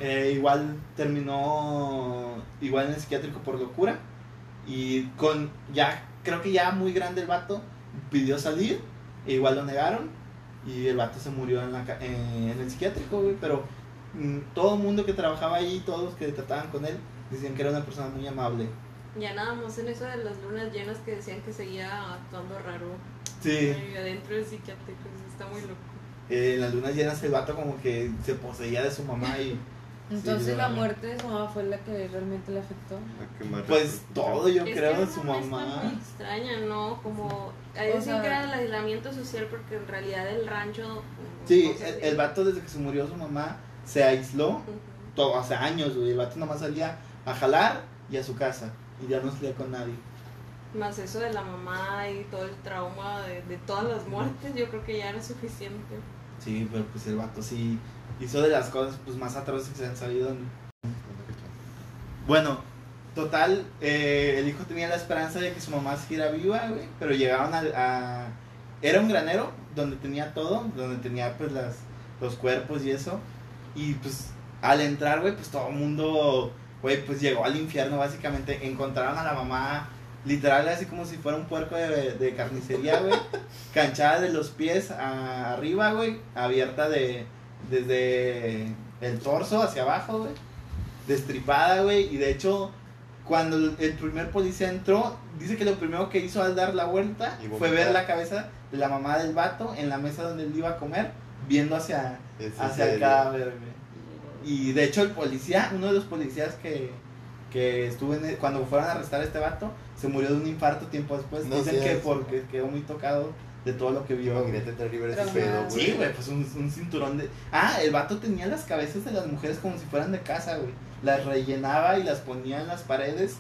Eh, igual terminó igual en el psiquiátrico por locura. Y con ya, creo que ya muy grande el vato, pidió salir. E igual lo negaron. Y el vato se murió en, la, en, en el psiquiátrico, güey. Pero mm, todo el mundo que trabajaba ahí, todos los que trataban con él, decían que era una persona muy amable. Ya nada más en eso de las lunas llenas que decían que seguía actuando raro. Sí. Adentro del psiquiátrico, está muy loco. Eh, en las lunas llenas el vato como que se poseía de su mamá y Entonces Sí, la muerte de su mamá fue la que realmente le afectó. Pues todo yo Es creo que de es su mamá. muy extraña, ¿no? Como. Ahí sea- que era el aislamiento social porque en realidad el rancho. Sí, el, el vato desde que se murió su mamá se aisló Ujú. todo, hace años, güey. El vato nomás salía a jalar y a su casa y ya no salía con nadie. Más eso de la mamá y todo el trauma de, de todas las muertes, yo creo que ya era suficiente. Sí, pero pues el vato sí hizo de las cosas pues más atroces que se han salido. Bueno, total, eh, el hijo tenía la esperanza de que su mamá siguiera viva, güey, pero llegaron a, a- Era un granero donde tenía todo, donde tenía pues las, los cuerpos y eso. Y pues al entrar, güey, pues todo el mundo, güey, pues llegó al infierno básicamente. Encontraron a la mamá literal así como si fuera un puerco de, de carnicería, güey. canchada de los pies a- arriba, güey, abierta de desde el torso hacia abajo, güey. Destripada, güey, y de hecho cuando el, primer policía entró, dice que lo primero que hizo al dar la vuelta fue ver la cabeza de la mamá del vato en la mesa donde él iba a comer, viendo hacia, Es hacia el cadáver, güey. Y de hecho el policía, uno de los policías que, que estuvo en el- cuando fueron a arrestar a este vato, se murió de un infarto tiempo después. No Dicen que porque quedó muy tocado de todo lo que vio. Imagínate ver ese Traumado. pedo, güey. Sí, güey, pues un, un cinturón de... Ah, el vato tenía las cabezas de las mujeres como si fueran de casa, güey. Las rellenaba y las ponía en las paredes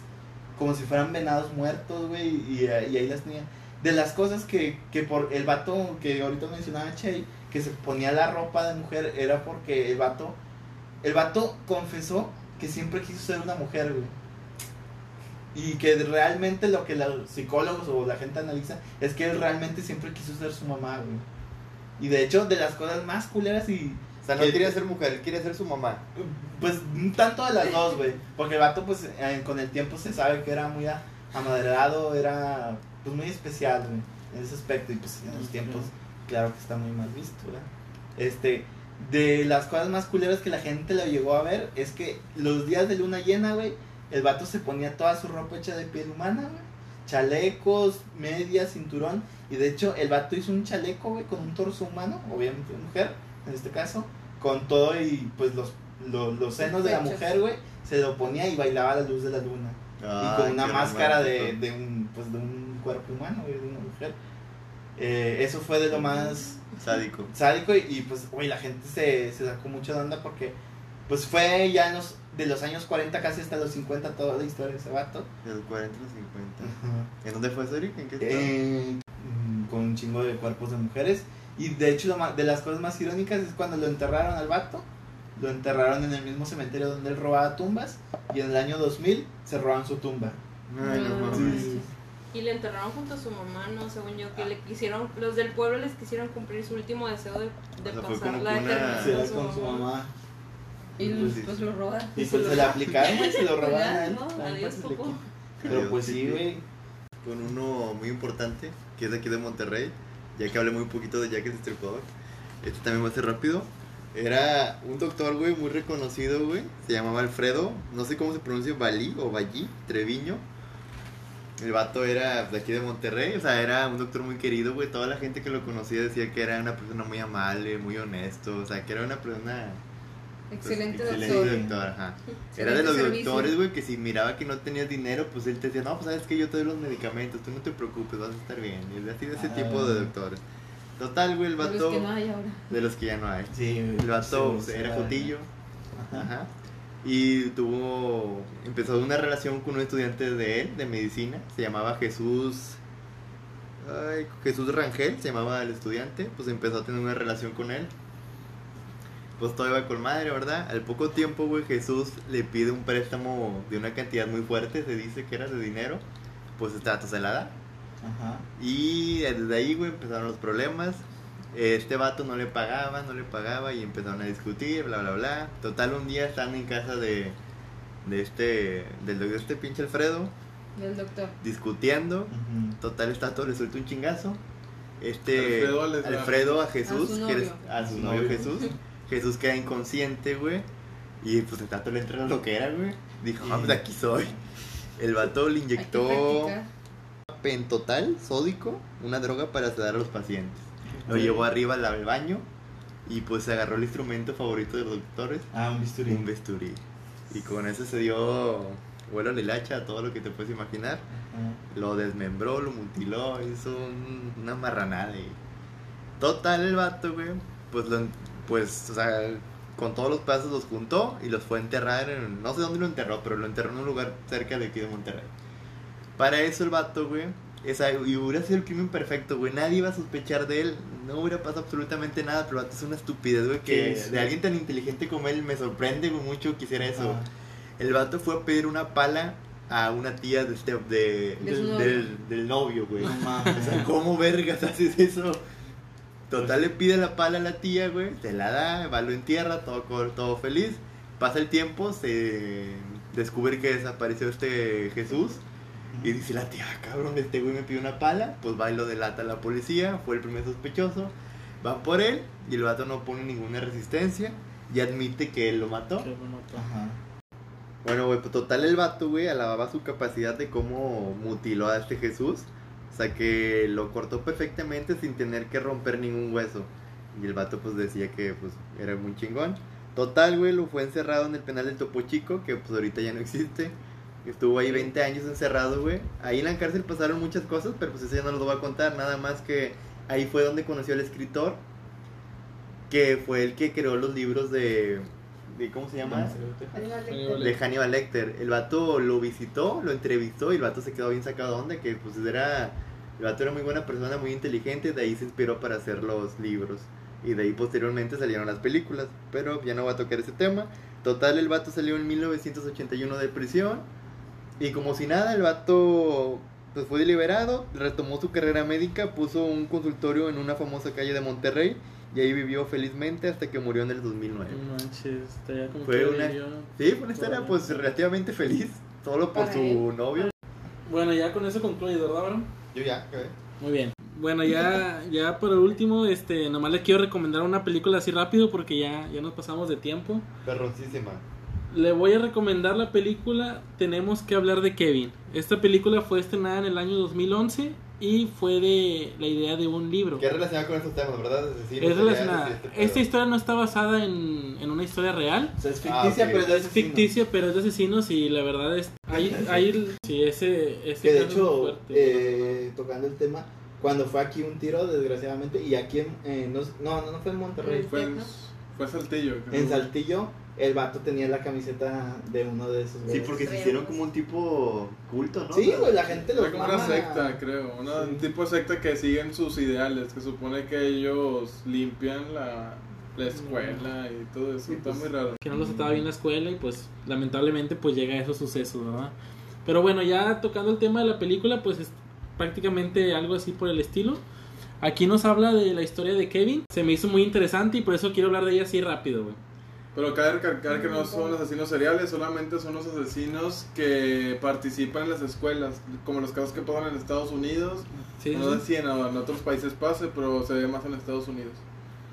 como si fueran venados muertos, güey, y, y ahí las tenía. De las cosas que, que por el vato que ahorita mencionaba Che, que se ponía la ropa de mujer, era porque el vato, el vato confesó que siempre quiso ser una mujer, güey. Y que realmente lo que los psicólogos o la gente analiza es que él realmente siempre quiso ser su mamá, güey. Y de hecho, de las cosas más culeras y O sea, no Que- quería ser mujer, él quería ser su mamá. pues un tanto de las dos, güey. Porque el vato, pues eh, con el tiempo se sabe que era muy amaderado, era pues muy especial, güey, en ese aspecto. Y pues en los tiempos, claro que está muy mal visto, ¿verdad? Este, de las cosas más culeras que la gente lo llegó a ver es que los días de luna llena, güey, el vato se ponía toda su ropa hecha de piel humana, güey. Chalecos, medias, cinturón. Y de hecho, el vato hizo un chaleco, güey, con un torso humano, obviamente de mujer, en este caso, con todo y pues los, los, los senos de la mujer, güey, se lo ponía y bailaba a la luz de la luna. y con una máscara de, de un, pues, de un cuerpo humano, güey, de una mujer. Eh, eso fue de lo más Sádico. sádico y, y, pues, güey, la gente se, se sacó mucho de onda porque pues fue ya en los, de los años 40 casi hasta los 50 toda la historia de ese vato. De los 40 a los 50. ¿En dónde fue eso, Eric? ¿En qué estado? Eh, mm, con un chingo de cuerpos de mujeres. Y de hecho, de las cosas más irónicas es cuando lo enterraron al vato. Lo enterraron en el mismo cementerio donde él robaba tumbas. Y en el año 2000 se roban su tumba. Ay, no No, mames. sí. Y le enterraron junto a su mamá, ¿no? Según yo, que le quisieron, los del pueblo les quisieron cumplir su último deseo de, de O sea, fue pasar la eternidad con con su mamá. Y Pues pues lo roban. Y pues se le aplicaron, güey, se lo robaron a él. ¿no? Adiós, quite. Pero pues sí, güey. Con uno muy importante, que es de aquí de Monterrey, ya que hablé muy poquito de Jack el Destripador. Este también va a ser rápido. Era un doctor, güey, muy reconocido, güey. Se llamaba Alfredo, no sé cómo se pronuncia, Balí o Ballí, Treviño. El vato era de aquí de Monterrey, o sea, era un doctor muy querido, güey. Toda la gente que lo conocía decía que era una persona muy amable, muy honesto, o sea, que era una persona... pues, Excelente excelente doctor. doctor, ajá. Excelente Era de los servicio. doctores, güey, que si miraba que no tenías dinero, pues él te decía, no, pues sabes que yo te doy los medicamentos, tú no te preocupes, vas a estar bien. Y es así de ese Ah. tipo de doctores. Total, güey, el De los vato. que no hay ahora. De los que ya no hay. Sí, El vato sí, era sí, jotillo. Ajá. Ajá. Y tuvo. Empezó una relación con un estudiante de él, de medicina. Se llamaba Jesús. Ay, Jesús Rangel, se llamaba el estudiante. Pues empezó a tener una relación con él. Pues todo iba con madre, ¿verdad? Al poco tiempo, güey, Jesús le pide un préstamo de una cantidad muy fuerte, se dice que era de dinero. Pues este vato se la da. Ajá. Y desde ahí, güey, empezaron los problemas. Este vato no le pagaba, no le pagaba y empezaron a discutir, bla, bla, bla. Total, un día están en casa de, de este, del de este pinche Alfredo, Del doctor. discutiendo. Total, está todo, le suelta un chingazo. Este Alfredo les da- Alfredo a Jesús, A su novio. a su novio. Jesús. Jesús queda inconsciente, güey. Y pues el tato le entra lo que era, güey. Dijo, ah, pues aquí soy. El vato le inyectó pentotal sódico, una droga para sedar a los pacientes. Lo llevó arriba al baño y pues se agarró el instrumento favorito de los doctores, Ah, un bisturí. un bisturí. Y con eso se dio vuelo al hacha a todo lo que te puedes imaginar. Ajá. Lo desmembró, lo mutiló, hizo un- una marranada. Y... Total, el vato, güey, pues, lo, en- pues, o sea, con todos los pedazos los juntó y los fue a enterrar en, no sé dónde lo enterró, pero lo enterró en un lugar cerca de aquí de Monterrey. Para eso el vato, güey, esa, y hubiera sido el crimen perfecto, güey, nadie iba a sospechar de él, no hubiera pasado absolutamente nada, pero el vato es una estupidez, güey, que de alguien tan inteligente como él me sorprende güey, mucho que hiciera eso. Ah. El vato fue a pedir una pala a una tía de este, de, del, novio. del- del novio, güey. No O sea, ¿cómo vergas haces eso? Total, le pide la pala a la tía, güey. Se la da, va, lo entierra, todo, todo feliz. Pasa el tiempo, se descubre que desapareció este Jesús. Y dice la tía, "Ah, cabrón, este güey me pidió una pala. Pues va y lo delata a la policía. Fue el primer sospechoso. Van por él y el vato no pone ninguna resistencia. Y admite que él lo mató. Que lo mató. Ajá. Bueno, güey, pues total el vato, güey, alababa su capacidad de cómo mutiló a este Jesús. O sea, que lo cortó perfectamente sin tener que romper ningún hueso. Y el vato, pues, decía que, pues, era muy chingón. Total, güey, lo fue encerrado en el penal del Topo Chico, que, pues, ahorita ya no existe. Estuvo ahí 20 años encerrado, güey. Ahí en la cárcel pasaron muchas cosas, pero, pues, eso ya no lo voy a contar. Nada más que ahí fue donde conoció al escritor, que fue el que creó los libros de... de ¿Cómo se llama? De Hannibal Lecter. El vato lo visitó, lo entrevistó y el vato se quedó bien sacado de onda, que pues era, el vato era muy buena persona, muy inteligente, de ahí se inspiró para hacer los libros. Y de ahí posteriormente salieron las películas, pero ya no voy a tocar ese tema. Total, el vato salió en 1981 de prisión y como si nada, el vato pues fue liberado, retomó su carrera médica, puso un consultorio en una famosa calle de Monterrey y ahí vivió felizmente hasta que murió en el 2009. No manches, estaría como Fue que una- vivió- Sí, fue una historia pues relativamente feliz, solo por su él. novio. Bueno, ya con eso concluye, ¿verdad, Bro? Yo ya, acabé. Muy bien. Bueno, ya, ya por último, este, nomás le quiero recomendar una película así rápido porque ya, ya nos pasamos de tiempo. Perroncísima. Le voy a recomendar la película Tenemos que hablar de Kevin. Esta película fue estrenada en el año 2011 y fue de la idea de un libro. ¿Qué relacionada con estos temas, verdad? Asesinos, Es relacionada. este. Esta historia no está basada en, en una historia real. O sea, es Ah, ficticia, ok. pero es de Es asesinos. ficticia, pero es de asesinos y la verdad es... Hay, hay, sí, ese, ese Que de hecho, fuerte. eh, tocando el tema, cuando fue aquí un tiro, desgraciadamente, y aquí en, eh, no, no, no, fue en Monterrey, Fue en, fue Saltillo. creo. en Saltillo, el vato tenía la camiseta de uno de esos. Sí, porque se hicieron como un tipo culto, ¿no? Sí, güey, la gente Era los como una secta, creo. Una, Sí. Un tipo de secta que siguen sus ideales. Que supone que ellos limpian la, la escuela y todo eso. Sí, Está pues, muy raro. que no los estaba bien la escuela y pues lamentablemente pues llega a esos sucesos, ¿verdad? Pero bueno, ya tocando el tema de la película, pues es prácticamente algo así por el estilo. Aquí nos habla de la historia de Kevin. Se me hizo muy interesante y por eso quiero hablar de ella así rápido, güey. Pero cabe recalcar que no son asesinos seriales, solamente son los asesinos que participan en las escuelas, como los casos que pasan en Estados Unidos. Sí, no sí. sé si en, en otros países pase, pero se ve más en Estados Unidos.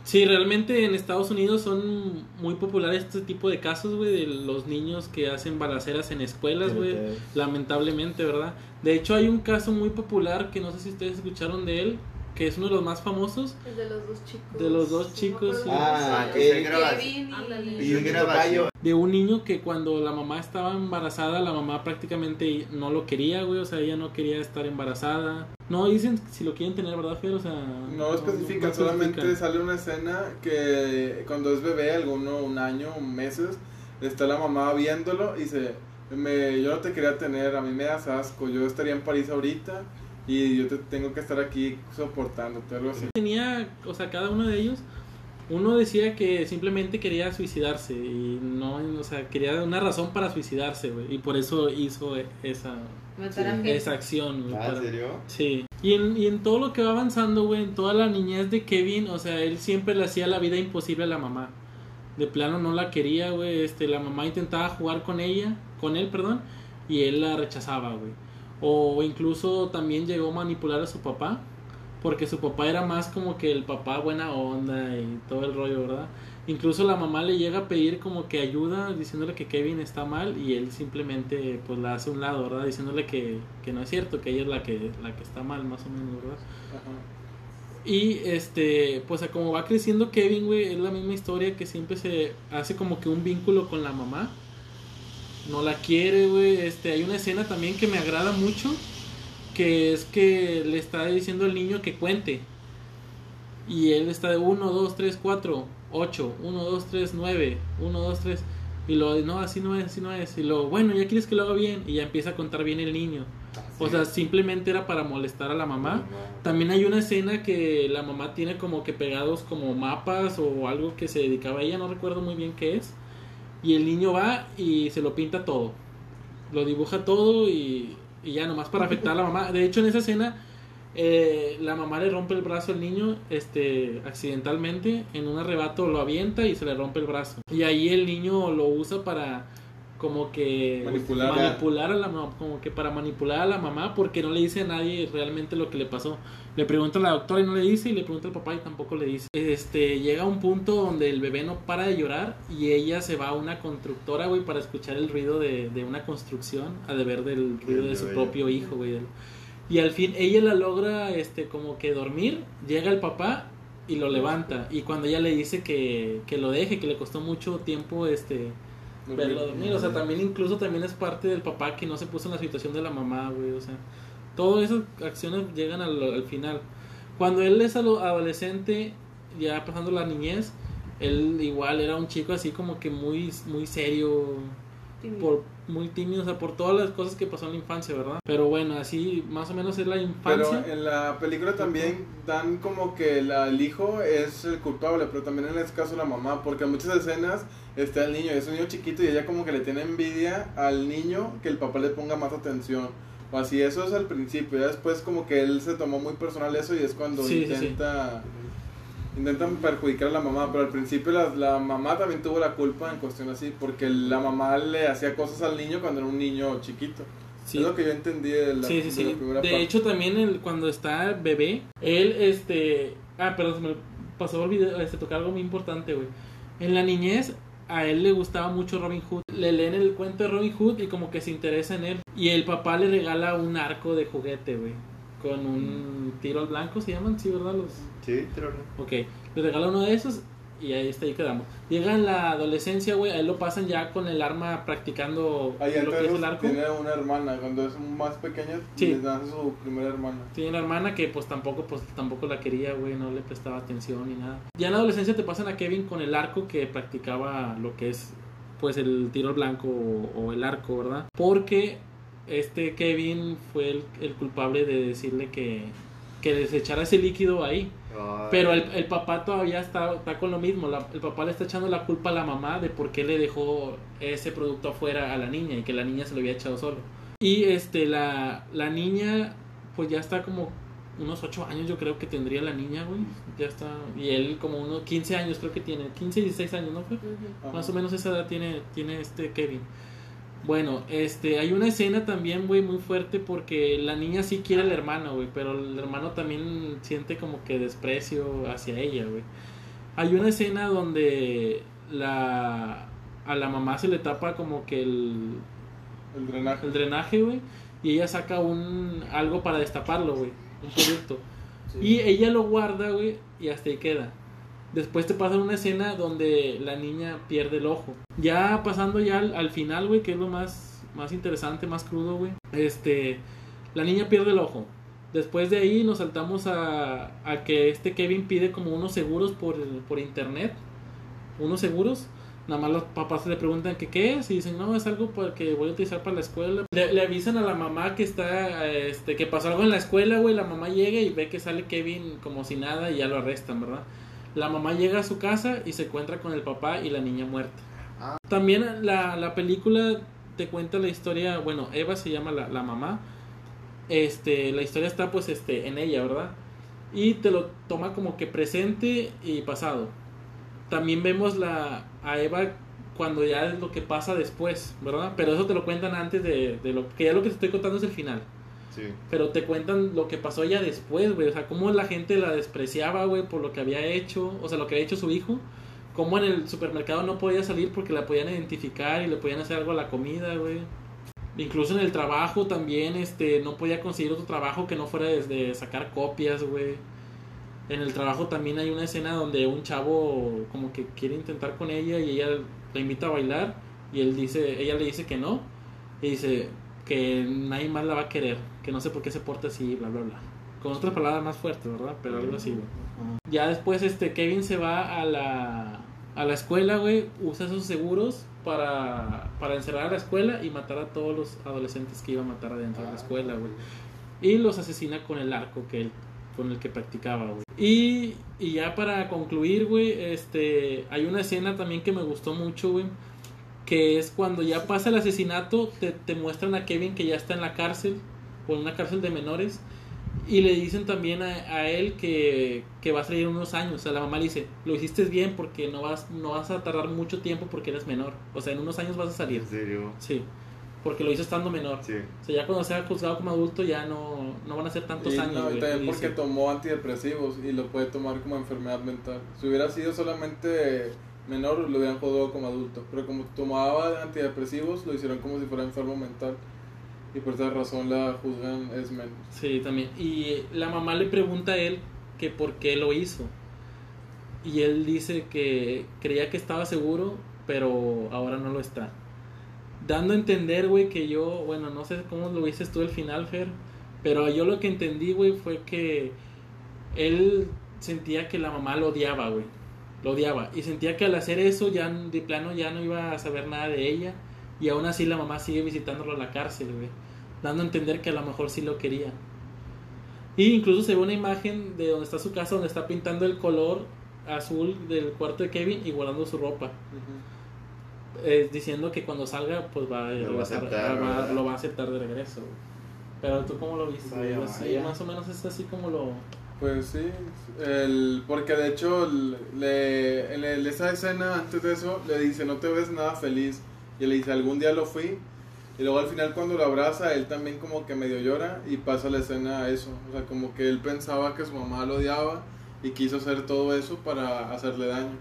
Sí, realmente en Estados Unidos son muy populares este tipo de casos, güey, de los niños que hacen balaceras en escuelas, güey. Lamentablemente, ¿verdad? De hecho, hay un caso muy popular que no sé si ustedes escucharon de él, que es uno de los más famosos. El de los dos chicos. De los dos No chicos, Ah, que. Kevin Ándale. y... Y un tocayo. de un niño que cuando la mamá estaba embarazada, la mamá prácticamente no lo quería, güey, o sea, ella no quería estar embarazada. No dicen si lo quieren tener, ¿verdad, Fer? O sea, No especifican, no solamente especifican. sale una escena que cuando es bebé, alguno, un año, meses, está la mamá viéndolo y dice, me, yo no te quería tener, a mí me das asco, yo estaría en París ahorita y yo te tengo que estar aquí soportándote, algo así. Tenía, o sea, cada uno de ellos Uno decía que simplemente quería suicidarse y no, o sea, quería una razón para suicidarse, güey, y por eso hizo esa, Matar a Sí. gente. esa acción. güey, Ah, ¿en para- serio? Sí. Y en, y en todo lo que va avanzando, güey, en toda la niñez de Kevin, o sea, él siempre le hacía la vida imposible a la mamá. De plano no la quería, güey. Este, la mamá intentaba jugar con ella, con él, perdón, y él la rechazaba, güey. O incluso también llegó a manipular a su papá, porque su papá era más como que el papá buena onda y todo el rollo, ¿verdad? Incluso la mamá le llega a pedir como que ayuda diciéndole que Kevin está mal y él simplemente pues la hace a un lado, ¿verdad? Diciéndole que, que no es cierto, que ella es la que, la que está mal más o menos, ¿verdad? Ajá. Y este, pues como va creciendo Kevin, güey, es la misma historia que siempre se hace como que un vínculo con la mamá. No la quiere, güey. Este, hay una escena también que me agrada mucho, que es que le está diciendo al niño que cuente. Y él está de 1, 2, 3, 4, 8, 1, 2, 3, 9, 1, 2, 3. Y lo, no, así no es, así no es. Y lo, bueno, ya quieres que lo haga bien. Y ya empieza a contar bien el niño. O sea, simplemente era para molestar a la mamá. También hay una escena que la mamá tiene como que pegados como mapas o algo que se dedicaba a ella, no recuerdo muy bien qué es. Y el niño va y se lo pinta todo. Lo dibuja todo y, y ya nomás para afectar a la mamá. De hecho, en esa escena, eh, la mamá le rompe el brazo al niño este, accidentalmente. En un arrebato lo avienta y se le rompe el brazo. Y ahí el niño lo usa para como que Manipular. manipular a la mamá, como que para manipular a la mamá porque no le dice a nadie realmente lo que le pasó. Le pregunta a la doctora y no le dice, y le pregunta al papá y tampoco le dice. Este, llega un punto donde el bebé no para de llorar y ella se va a una constructora, güey, para escuchar el ruido de, de una construcción, a deber del ruido Del de su propio hijo, güey. Y al fin ella la logra, este, como que dormir, llega el papá y lo levanta. Y cuando ella le dice que, que lo deje, que le costó mucho tiempo, este, verlo dormir. O sea, también incluso también es parte del papá que no se puso en la situación de la mamá, güey. O sea, todas esas acciones llegan al, al final. Cuando él es ado- adolescente, ya pasando la niñez, él igual era un chico así como que muy, muy serio, Tímido. por, muy tímido, o sea, por todas las cosas que pasó en la infancia, ¿verdad? Pero bueno, así más o menos es la Pero infancia. en la película también dan como que la- el hijo es el culpable, pero también en este caso la mamá, porque en muchas escenas está el niño, es un niño chiquito y ella como que le tiene envidia al niño que el papá le ponga más atención. O así, eso es al principio, ya después como que él se tomó muy personal eso y es cuando Sí, sí, sí. intenta... Intentan perjudicar a la mamá, pero al principio la, la mamá también tuvo la culpa en cuestión así, porque la mamá le hacía cosas al niño cuando era un niño chiquito. Sí. Es lo que yo entendí de la, Sí, sí, de sí. la primera De hecho, también el, cuando está bebé, él, este... Ah, perdón, se me pasó a este, tocar algo muy importante, güey. En la niñez, a él le gustaba mucho Robin Hood. Le leen el cuento de Robin Hood y como que se interesa en él. Y el papá le regala un arco de juguete, güey. Con un tiro al blanco, ¿se llaman? Sí, ¿verdad? Los... Sí, pero no. Ok, le regala uno de esos y ahí está, ahí quedamos. Llega en la adolescencia, güey, a él lo pasan ya con el arma practicando Ahí lo que es el arco. tiene una hermana, cuando es más pequeña Sí. le nace su primera hermana. Tiene una hermana que pues tampoco pues tampoco la quería, güey, no le prestaba atención ni nada. Ya en la adolescencia te pasan a Kevin con el arco que practicaba lo que es pues el tiro blanco o, o el arco, ¿verdad? Porque este Kevin fue el, el culpable de decirle que, que desechara ese líquido ahí. Ay. Pero el, el papá todavía está, está con lo mismo. La- el papá le está echando la culpa a la mamá de por qué le dejó ese producto afuera a la niña y que la niña se lo había echado solo. Y este la, la niña, pues ya está como unos 8 años, yo creo que tendría la niña, güey. Ya está. Y él como unos 15 años, creo que tiene. 15 y 16 años, ¿no fue? Más o menos esa edad tiene, tiene este Kevin. Bueno, este, hay una escena también, güey, muy fuerte porque la niña sí quiere al hermano, güey, pero el hermano también siente como que desprecio hacia ella, güey. Hay una escena donde la a la mamá se le tapa como que el, El drenaje. el drenaje, güey, y ella saca un algo para destaparlo, güey, un producto. Y ella lo guarda, güey, y hasta ahí queda. Después te pasan una escena donde la niña pierde el ojo. Ya pasando ya al, al final, güey, que es lo más, más interesante, más crudo, güey. Este, la niña pierde el ojo. Después de ahí nos saltamos a, a que este Kevin pide como unos seguros por, por internet. Unos seguros. Nada más los papás le preguntan que qué es y dicen, no, es algo que voy a utilizar para la escuela. Le, le avisan a la mamá que está, este, que pasó algo en la escuela, güey. La mamá llega y ve que sale Kevin como si nada y ya lo arrestan, ¿verdad? La mamá llega a su casa y se encuentra con el papá y la niña muerta. Ah. También la, la película te cuenta la historia, bueno, Eva se llama la, la mamá. Este, la historia está pues este en ella, ¿verdad? Y te lo toma como que presente y pasado. También vemos la a Eva cuando ya es lo que pasa después, ¿verdad? Pero eso te lo cuentan antes de, de lo que ya lo que te estoy contando es el final. Pero te cuentan lo que pasó ya después, güey. O sea, cómo la gente la despreciaba, güey, por lo que había hecho. O sea, lo que había hecho su hijo. Cómo en el supermercado no podía salir porque la podían identificar y le podían hacer algo a la comida, güey. Incluso en el trabajo también, este, no podía conseguir otro trabajo que no fuera desde sacar copias, güey. En el trabajo también hay una escena donde un chavo como que quiere intentar con ella y ella la invita a bailar y él dice, ella le dice que no y dice que nadie más la va a querer, que no sé por qué se porta así, bla bla bla. Con otras palabras más fuertes, ¿verdad? Pero algo así, güey. Ya después este Kevin se va a la a la escuela, güey, usa esos seguros para para encerrar a la escuela y matar a todos los adolescentes que iba a matar adentro de la escuela, güey. Y los asesina con el arco que él con el que practicaba, güey. Y, y ya para concluir, güey, este, hay una escena también que me gustó mucho, güey, que es cuando ya pasa el asesinato, te, te muestran a Kevin que ya está en la cárcel, o en una cárcel de menores, y le dicen también a, a él que, que va a salir unos años. O sea, la mamá le dice, lo hiciste bien porque no vas, no vas a tardar mucho tiempo porque eres menor. O sea, en unos años vas a salir. ¿En serio? Sí, porque lo hizo estando menor. Sí. O sea, ya cuando sea juzgado como adulto ya no, no van a ser tantos Y, años. no, y también porque dice. tomó antidepresivos y lo puede tomar como enfermedad mental. Si hubiera sido solamente menor, lo hubieran juzgado como adulto. Pero como tomaba antidepresivos, lo hicieron como si fuera enfermo mental. Y por esa razón la juzgan es menos. Sí, también. Y la mamá le pregunta a él que por qué lo hizo. Y él dice que creía que estaba seguro, pero ahora no lo está. Dando a entender, güey, que yo, bueno, no sé cómo lo viste tú el final, Fer, pero yo lo que entendí, güey, fue que él sentía que la mamá lo odiaba, güey. Lo odiaba. Y sentía que al hacer eso ya de plano ya no iba a saber nada de ella. Y aún así la mamá sigue visitándolo a la cárcel, güey. Dando a entender que a lo mejor sí lo quería. Y incluso se ve una imagen de donde está su casa, donde está pintando el color azul del cuarto de Kevin y guardando su ropa. Eh, diciendo que cuando salga, pues va Lo va a aceptar, va- ¿verdad? lo va a aceptar de regreso. güey. Pero tú, ¿cómo lo viste? Vaya? Sí, más o menos es así como lo. Pues sí, el, porque de hecho le, en esa escena antes de eso le dice no te ves nada feliz y le dice algún día lo fui y luego al final cuando lo abraza él también como que medio llora y pasa la escena a eso, o sea como que él pensaba que su mamá lo odiaba y quiso hacer todo eso para hacerle daño,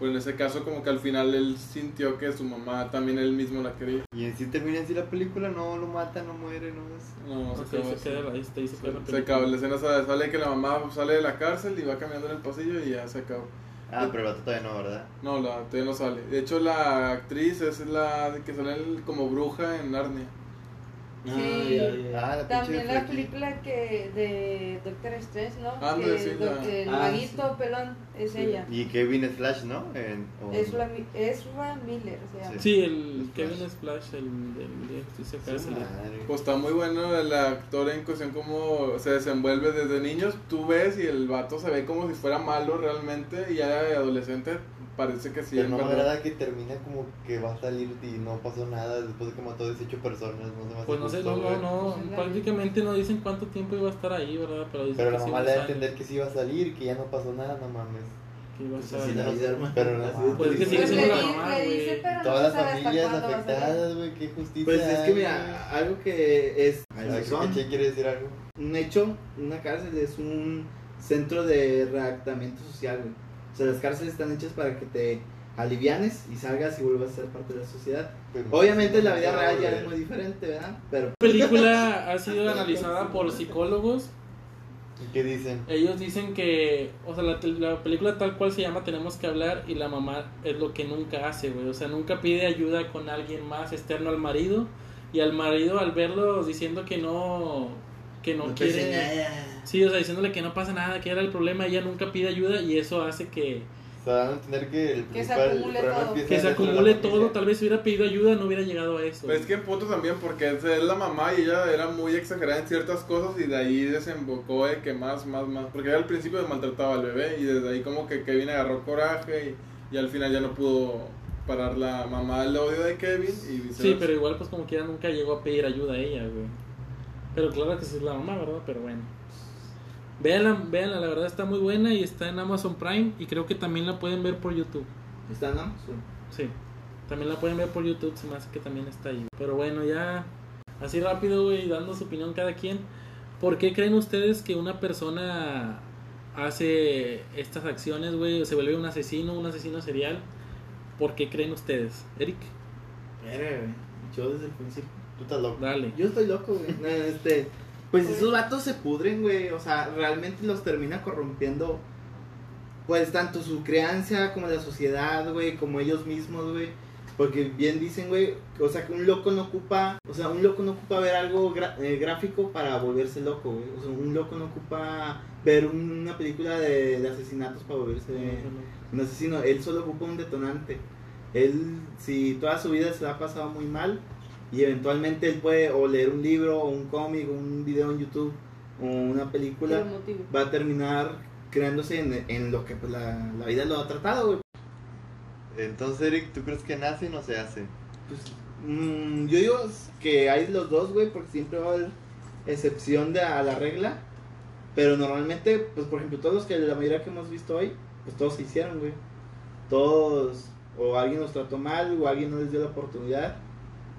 pues en ese caso como que al final él sintió que su mamá también él mismo la quería, Y en sí termina así la película, no lo mata, no muere, no es. no, se Ok, acabó se queda ahí, te dice que Se, la se acabó, la escena sale, sale que la mamá sale de la cárcel y va caminando en el pasillo y ya se acabó. Ah, pero el vato todavía no, ¿verdad? No, la, todavía no sale. De hecho, la actriz es la que sale como bruja en Narnia. Sí. ya, ya. Ah, la También la película que de Doctor Strange, ¿no? Ándale, que sí, do- la- el Ah, maguito pelón es Sí. ella. Y Kevin es Flash, ¿no? En, o- Es la Ezra Miller se llama. Sí. El Splash. Kevin Splash, el del de. Pues está muy bueno el actor en cuestión como se desenvuelve desde niños. Tú ves y el vato se ve como si fuera malo realmente y ya de adolescente parece que sí. Pero en no me agrada que termina como que va a salir y no pasó nada después de que mató a 18 personas. No se me hace Pues no sé, no, no, no, Pues prácticamente no dicen cuánto tiempo iba a estar ahí, ¿verdad? Pero, dicen Pero que la sí mamá le da a entender que sí iba a salir, que ya no pasó nada, no mames. que iba a Pues así ahí. la. Pero no, Así pues es que sigue Pues siendo la mamá, güey. Todas las familias salir. afectadas, güey, qué justicia. Pues es que mira, algo que es ¿Qué quiere decir algo? un hecho, una cárcel es un centro de reactamiento social, güey. O sea, las cárceles están hechas para que te alivianes y salgas y vuelvas a ser parte de la sociedad. Pues, Obviamente la vida no, real ya es muy diferente, ¿verdad? Pero La película ha sido analizada por psicólogos. ¿Y qué dicen? Ellos dicen que, o sea, la, la película tal cual se llama Tenemos que hablar y la mamá es lo que nunca hace, güey. O sea, nunca pide ayuda con alguien más externo al marido. Y al marido, al verlo diciendo que no, que no, te quiere... Sí, o sea, diciéndole que no pasa nada, que era el problema, ella nunca pide ayuda y eso hace que, O sea, a entender que el Que se principal acumule todo. Que se acumule todo, tal vez si hubiera pedido ayuda no hubiera llegado a eso. Pues es que en punto también, porque es la mamá y ella era muy exagerada en ciertas cosas y de ahí desembocó de que más, más, más. Porque ella al principio maltrataba al bebé y desde ahí como que Kevin agarró coraje y, y al final ya no pudo parar la mamá el odio de Kevin y viceversa. Sí, pero igual pues como quiera nunca llegó a pedir ayuda a ella, güey. Pero claro que sí es la mamá, ¿verdad? Pero bueno. Véanla, véanla, la verdad está muy buena y está en Amazon Prime y creo que también la pueden ver por YouTube. ¿Está en Amazon? Sí, también la pueden ver por YouTube, se me hace que también está ahí. Pero bueno, ya así rápido, güey, dando su opinión cada quien. ¿Por qué creen ustedes que una persona hace estas acciones, güey? Se vuelve un asesino, un asesino serial. ¿Por qué creen ustedes? Eric, güey. Yo desde el principio. Tú estás loco. dale. Yo estoy loco, güey. No, este, pues esos vatos se pudren, güey. O sea, realmente los termina corrompiendo. Pues tanto su crianza como la sociedad, güey, como ellos mismos, güey. Porque bien dicen, güey, o sea, que un loco no ocupa, o sea, un loco no ocupa ver algo eh, gráfico para volverse loco, güey. O sea, un loco no ocupa ver una película de, de asesinatos para volverse un asesino. Él solo ocupa un detonante. Él, si toda su vida se la ha pasado muy mal, y eventualmente él puede o leer un libro, o un cómic, o un video en YouTube, o una película, va a terminar creándose en, en lo que pues, la, la vida lo ha tratado, güey. Entonces, Eric, ¿tú crees que nace o no se hace? Pues, mm, yo digo que hay los dos, güey, porque siempre va a haber excepción de, a la regla. Pero normalmente, pues por ejemplo, todos los que la mayoría que hemos visto hoy, pues todos se hicieron, güey. Todos, o alguien los trató mal, o alguien no les dio la oportunidad.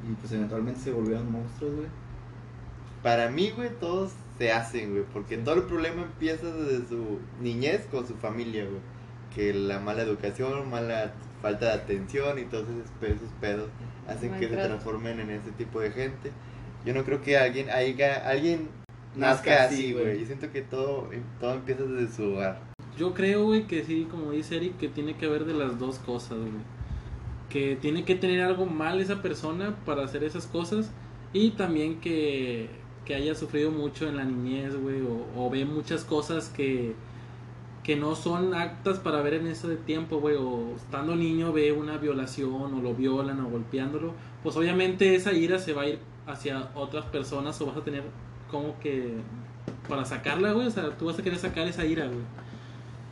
Y pues eventualmente se volvieron monstruos, güey. Para mí, güey, todos se hacen, güey, porque todo el problema empieza desde su niñez con su familia, güey. Que la mala educación, mala falta de atención y todos esos pe- esos pedos hacen que se transformen en ese tipo de gente. Yo no creo que alguien, haya, alguien Nazca así, güey. güey. Yo siento que todo, todo empieza desde su hogar. Yo creo, güey, que sí, como dice Eric, que tiene que haber de las dos cosas, güey. Que tiene que tener algo mal esa persona para hacer esas cosas y también que, que haya sufrido mucho en la niñez, güey, o, o ve muchas cosas que, que no son aptas para ver en ese tiempo, güey, o estando niño ve una violación o lo violan o golpeándolo, pues obviamente esa ira se va a ir hacia otras personas o vas a tener como que para sacarla, güey, o sea, tú vas a querer sacar esa ira, güey.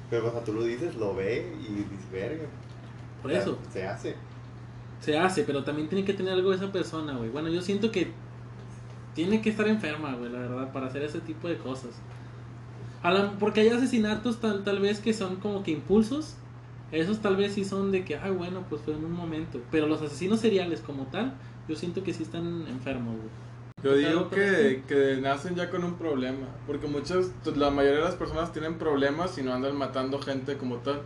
Pero cuando tú lo dices, lo ve y dices, verga. Por O sea, eso. Se hace. Se hace, pero también tiene que tener algo esa persona, güey. Bueno, yo siento que tiene que estar enferma, güey, la verdad, para hacer ese tipo de cosas. A la- porque hay asesinatos tal, tal vez que son como que impulsos. Esos tal vez sí son de que, ay, bueno, pues fue en un momento. Pero los asesinos seriales como tal, yo siento que sí están enfermos, güey. Yo digo que, que nacen ya con un problema, porque muchas, la mayoría de las personas tienen problemas y no andan matando gente como tal.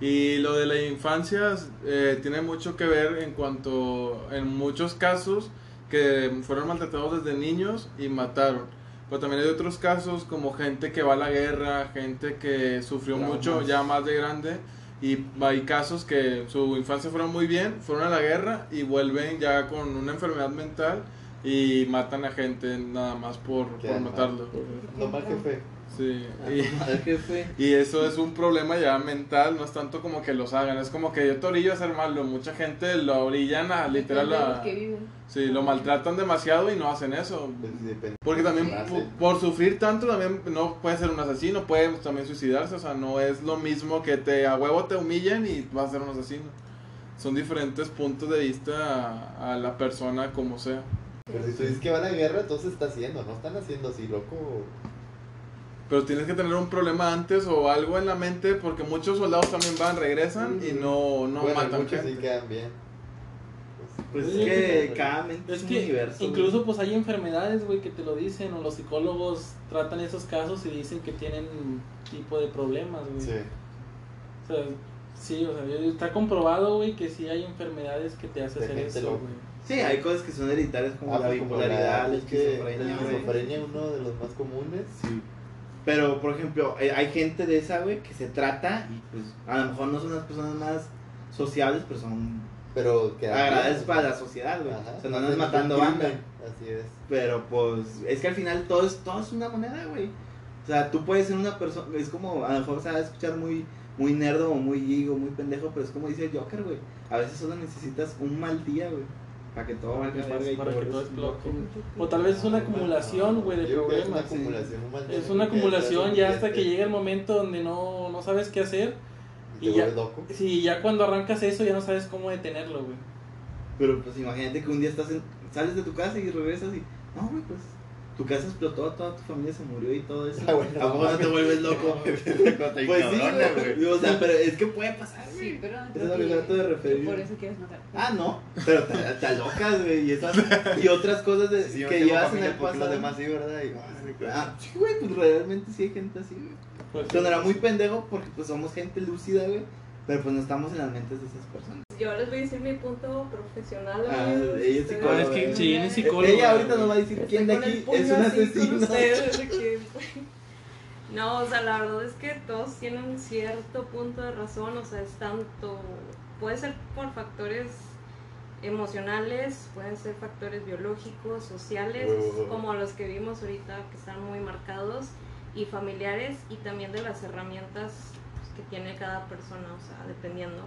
Y lo de la infancia eh, tiene mucho que ver en cuanto, en muchos casos, que fueron maltratados desde niños y mataron. Pero también hay otros casos como gente que va a la guerra, gente que sufrió Traumas. mucho ya más de grande. Y hay casos que su infancia fueron muy bien, fueron a la guerra y vuelven ya con una enfermedad mental y matan a gente nada más por, por matarlo. No mal jefe. Sí. A Y, ver qué fue. y eso es un problema ya mental, no es tanto como que los hagan, es como que yo te orillo a hacer malo. Mucha gente lo orillan a literal a. Sí, lo maltratan demasiado y no hacen eso. Depende. Porque también Ah, por sufrir tanto también no puede ser un asesino, puede también suicidarse, o sea, no es lo mismo que te a huevo te humillen y vas a ser un asesino. Son diferentes puntos de vista a, a la persona como sea. Pero si tú dices que va a la guerra, entonces está haciendo, no están haciendo así, loco. Pero tienes que tener un problema antes o algo en la mente porque muchos soldados también van, regresan y no, no bueno, matan muchos gente. sí quedan bien. Pues es que cada mente es, un que universo. incluso pues hay enfermedades, güey, que te lo dicen o los psicólogos tratan esos casos y dicen que tienen tipo de problemas, güey. Sí. O sea, sí, o sea, está comprobado, güey, que sí hay enfermedades que te hacen hacer eso, güey. Sí, hay cosas que son hereditarias como Ah, la pues, como bipolaridad, la es que la esquizofrenia, esquizofrenia es uno de los más comunes. Sí. Pero, por ejemplo, eh, hay gente de esa, güey, que se trata y pues a lo mejor no son las personas más sociables, pero son Pero que para la sociedad, güey. O sea, no andas matando banda. Así es. Pero pues es que al final todo es, todo es una moneda, güey. O sea, tú puedes ser una persona, es como, a lo mejor se va a escuchar muy, muy nerdo o muy geek o muy pendejo, pero es como dice el Joker, güey. A veces solo necesitas un mal día, güey. Para que todo valga verga y para te que todo explote. O tal vez es una acumulación, güey, de Digo que es una problemas. acumulación. un mal día Es una te acumulación ya hasta que llega el momento donde no, no sabes qué hacer. Te y ya- vuelves loco. Sí, ya cuando arrancas eso ya no sabes cómo detenerlo, güey. Pero pues imagínate que un día estás en, sales de tu casa y regresas y. No, güey, pues. Tu casa explotó, toda tu familia se murió y todo eso. Ah, bueno, ¿A poco no te vuelves loco? Pues sí, güey. O sea, pero es que puede pasar, güey. Sí, pero Eso es lo que trato de referir. Por eso quieres matar. Ah, no, pero te, te alocas, güey, y, esas, y otras cosas de, Sí, que llevas en el pasado. los demás sí, ¿verdad? Y, claro. Ah, sí, güey, pues realmente sí hay gente así, güey. Pues, Sonará muy pendejo porque pues somos gente lúcida, güey, pero pues no estamos en las mentes de esas personas. Yo les voy a decir mi punto profesional. Ah, amigos. ella es Ustedes- psicóloga, es que güey. sí, es psicóloga, Ella ahorita nos va a decir Estoy quién de aquí es un asesino. ustedes, de que- No, o sea, la verdad es que todos tienen un cierto punto de razón, o sea, es tanto, puede ser por factores emocionales, pueden ser factores biológicos, sociales, Oh. como los que vimos ahorita que están muy marcados, y familiares, y también de las herramientas pues, que tiene cada persona, o sea, dependiendo.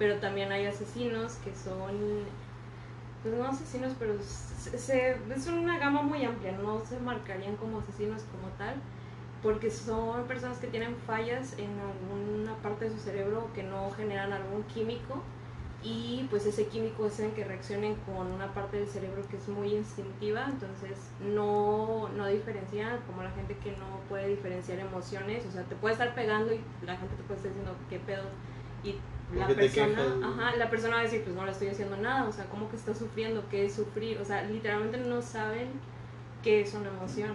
Pero también hay asesinos que son pues no asesinos, pero se, es una gama muy amplia, no se marcarían como asesinos como tal, porque son personas que tienen fallas en alguna parte de su cerebro que no generan algún químico y pues ese químico es en que reaccionen con una parte del cerebro que es muy instintiva, entonces no, no diferencian como la gente que no puede diferenciar emociones, o sea, te puede estar pegando y la gente te puede estar diciendo qué pedo la ¿Por qué te persona, ajá, la persona va a decir, pues no le estoy haciendo nada, o sea, ¿cómo que está sufriendo? ¿Qué es sufrir? O sea, literalmente no saben qué es una emoción.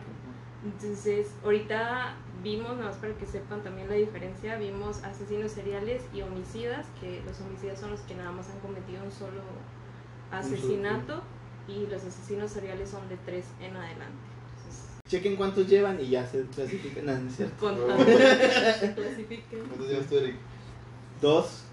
Entonces, ahorita vimos, nada más para que sepan también la diferencia, vimos asesinos seriales y homicidas, que los homicidas son los que nada más han cometido un solo asesinato y los asesinos seriales son de tres en adelante. Entonces, Chequen cuántos llevan y ya se clasifican. No, es cierto. contando. ¿Cuántos llevas tú, Eric? Dos.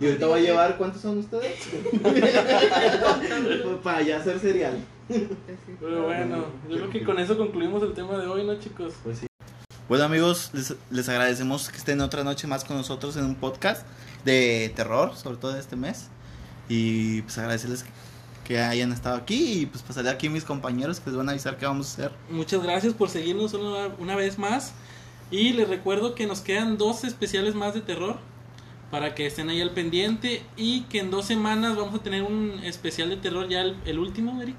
Y ahorita voy a llevar, ¿cuántos son ustedes? Para ya hacer cereal. Pero bueno, yo creo que con eso concluimos el tema de hoy, ¿no, chicos? Pues sí. Bueno amigos, les, les agradecemos que estén otra noche más con nosotros en un podcast de terror, sobre todo de este mes. Y pues agradecerles que hayan estado aquí y pues pasaré aquí a mis compañeros que les van a avisar qué vamos a hacer. Muchas gracias por seguirnos una, una vez más. Y les recuerdo que nos quedan dos especiales más de terror para que estén ahí al pendiente. Y que en dos semanas vamos a tener un especial de terror, ya el, el último, Eric.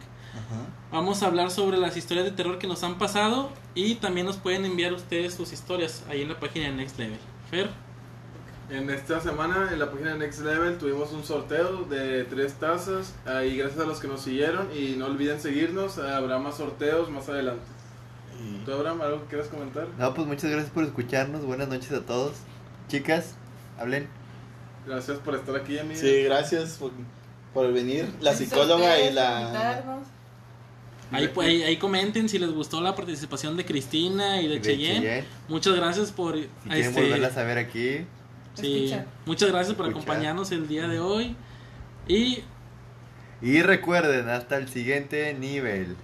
Vamos a hablar sobre las historias de terror que nos han pasado. Y también nos pueden enviar ustedes sus historias ahí en la página de Next Level. Fer. En esta semana en la página de Next Level tuvimos un sorteo de tres tazas y gracias a los que nos siguieron y no olviden seguirnos, habrá más sorteos más adelante. ¿Tú Abraham algo que quieras comentar? No, pues muchas gracias por escucharnos. Buenas noches a todos. Chicas, hablen. Gracias por estar aquí, amigo. Sí, gracias por, por venir. La psicóloga y la... Ahí, pu- ahí, ahí comenten si les gustó la participación de Cristina y de, De Cheyenne. Cheyenne. Muchas gracias por... Si quieren este, volverlas a ver aquí. sí, Escuchar. muchas gracias por Escuchar. acompañarnos el día de hoy. Y Y recuerden, hasta el siguiente nivel.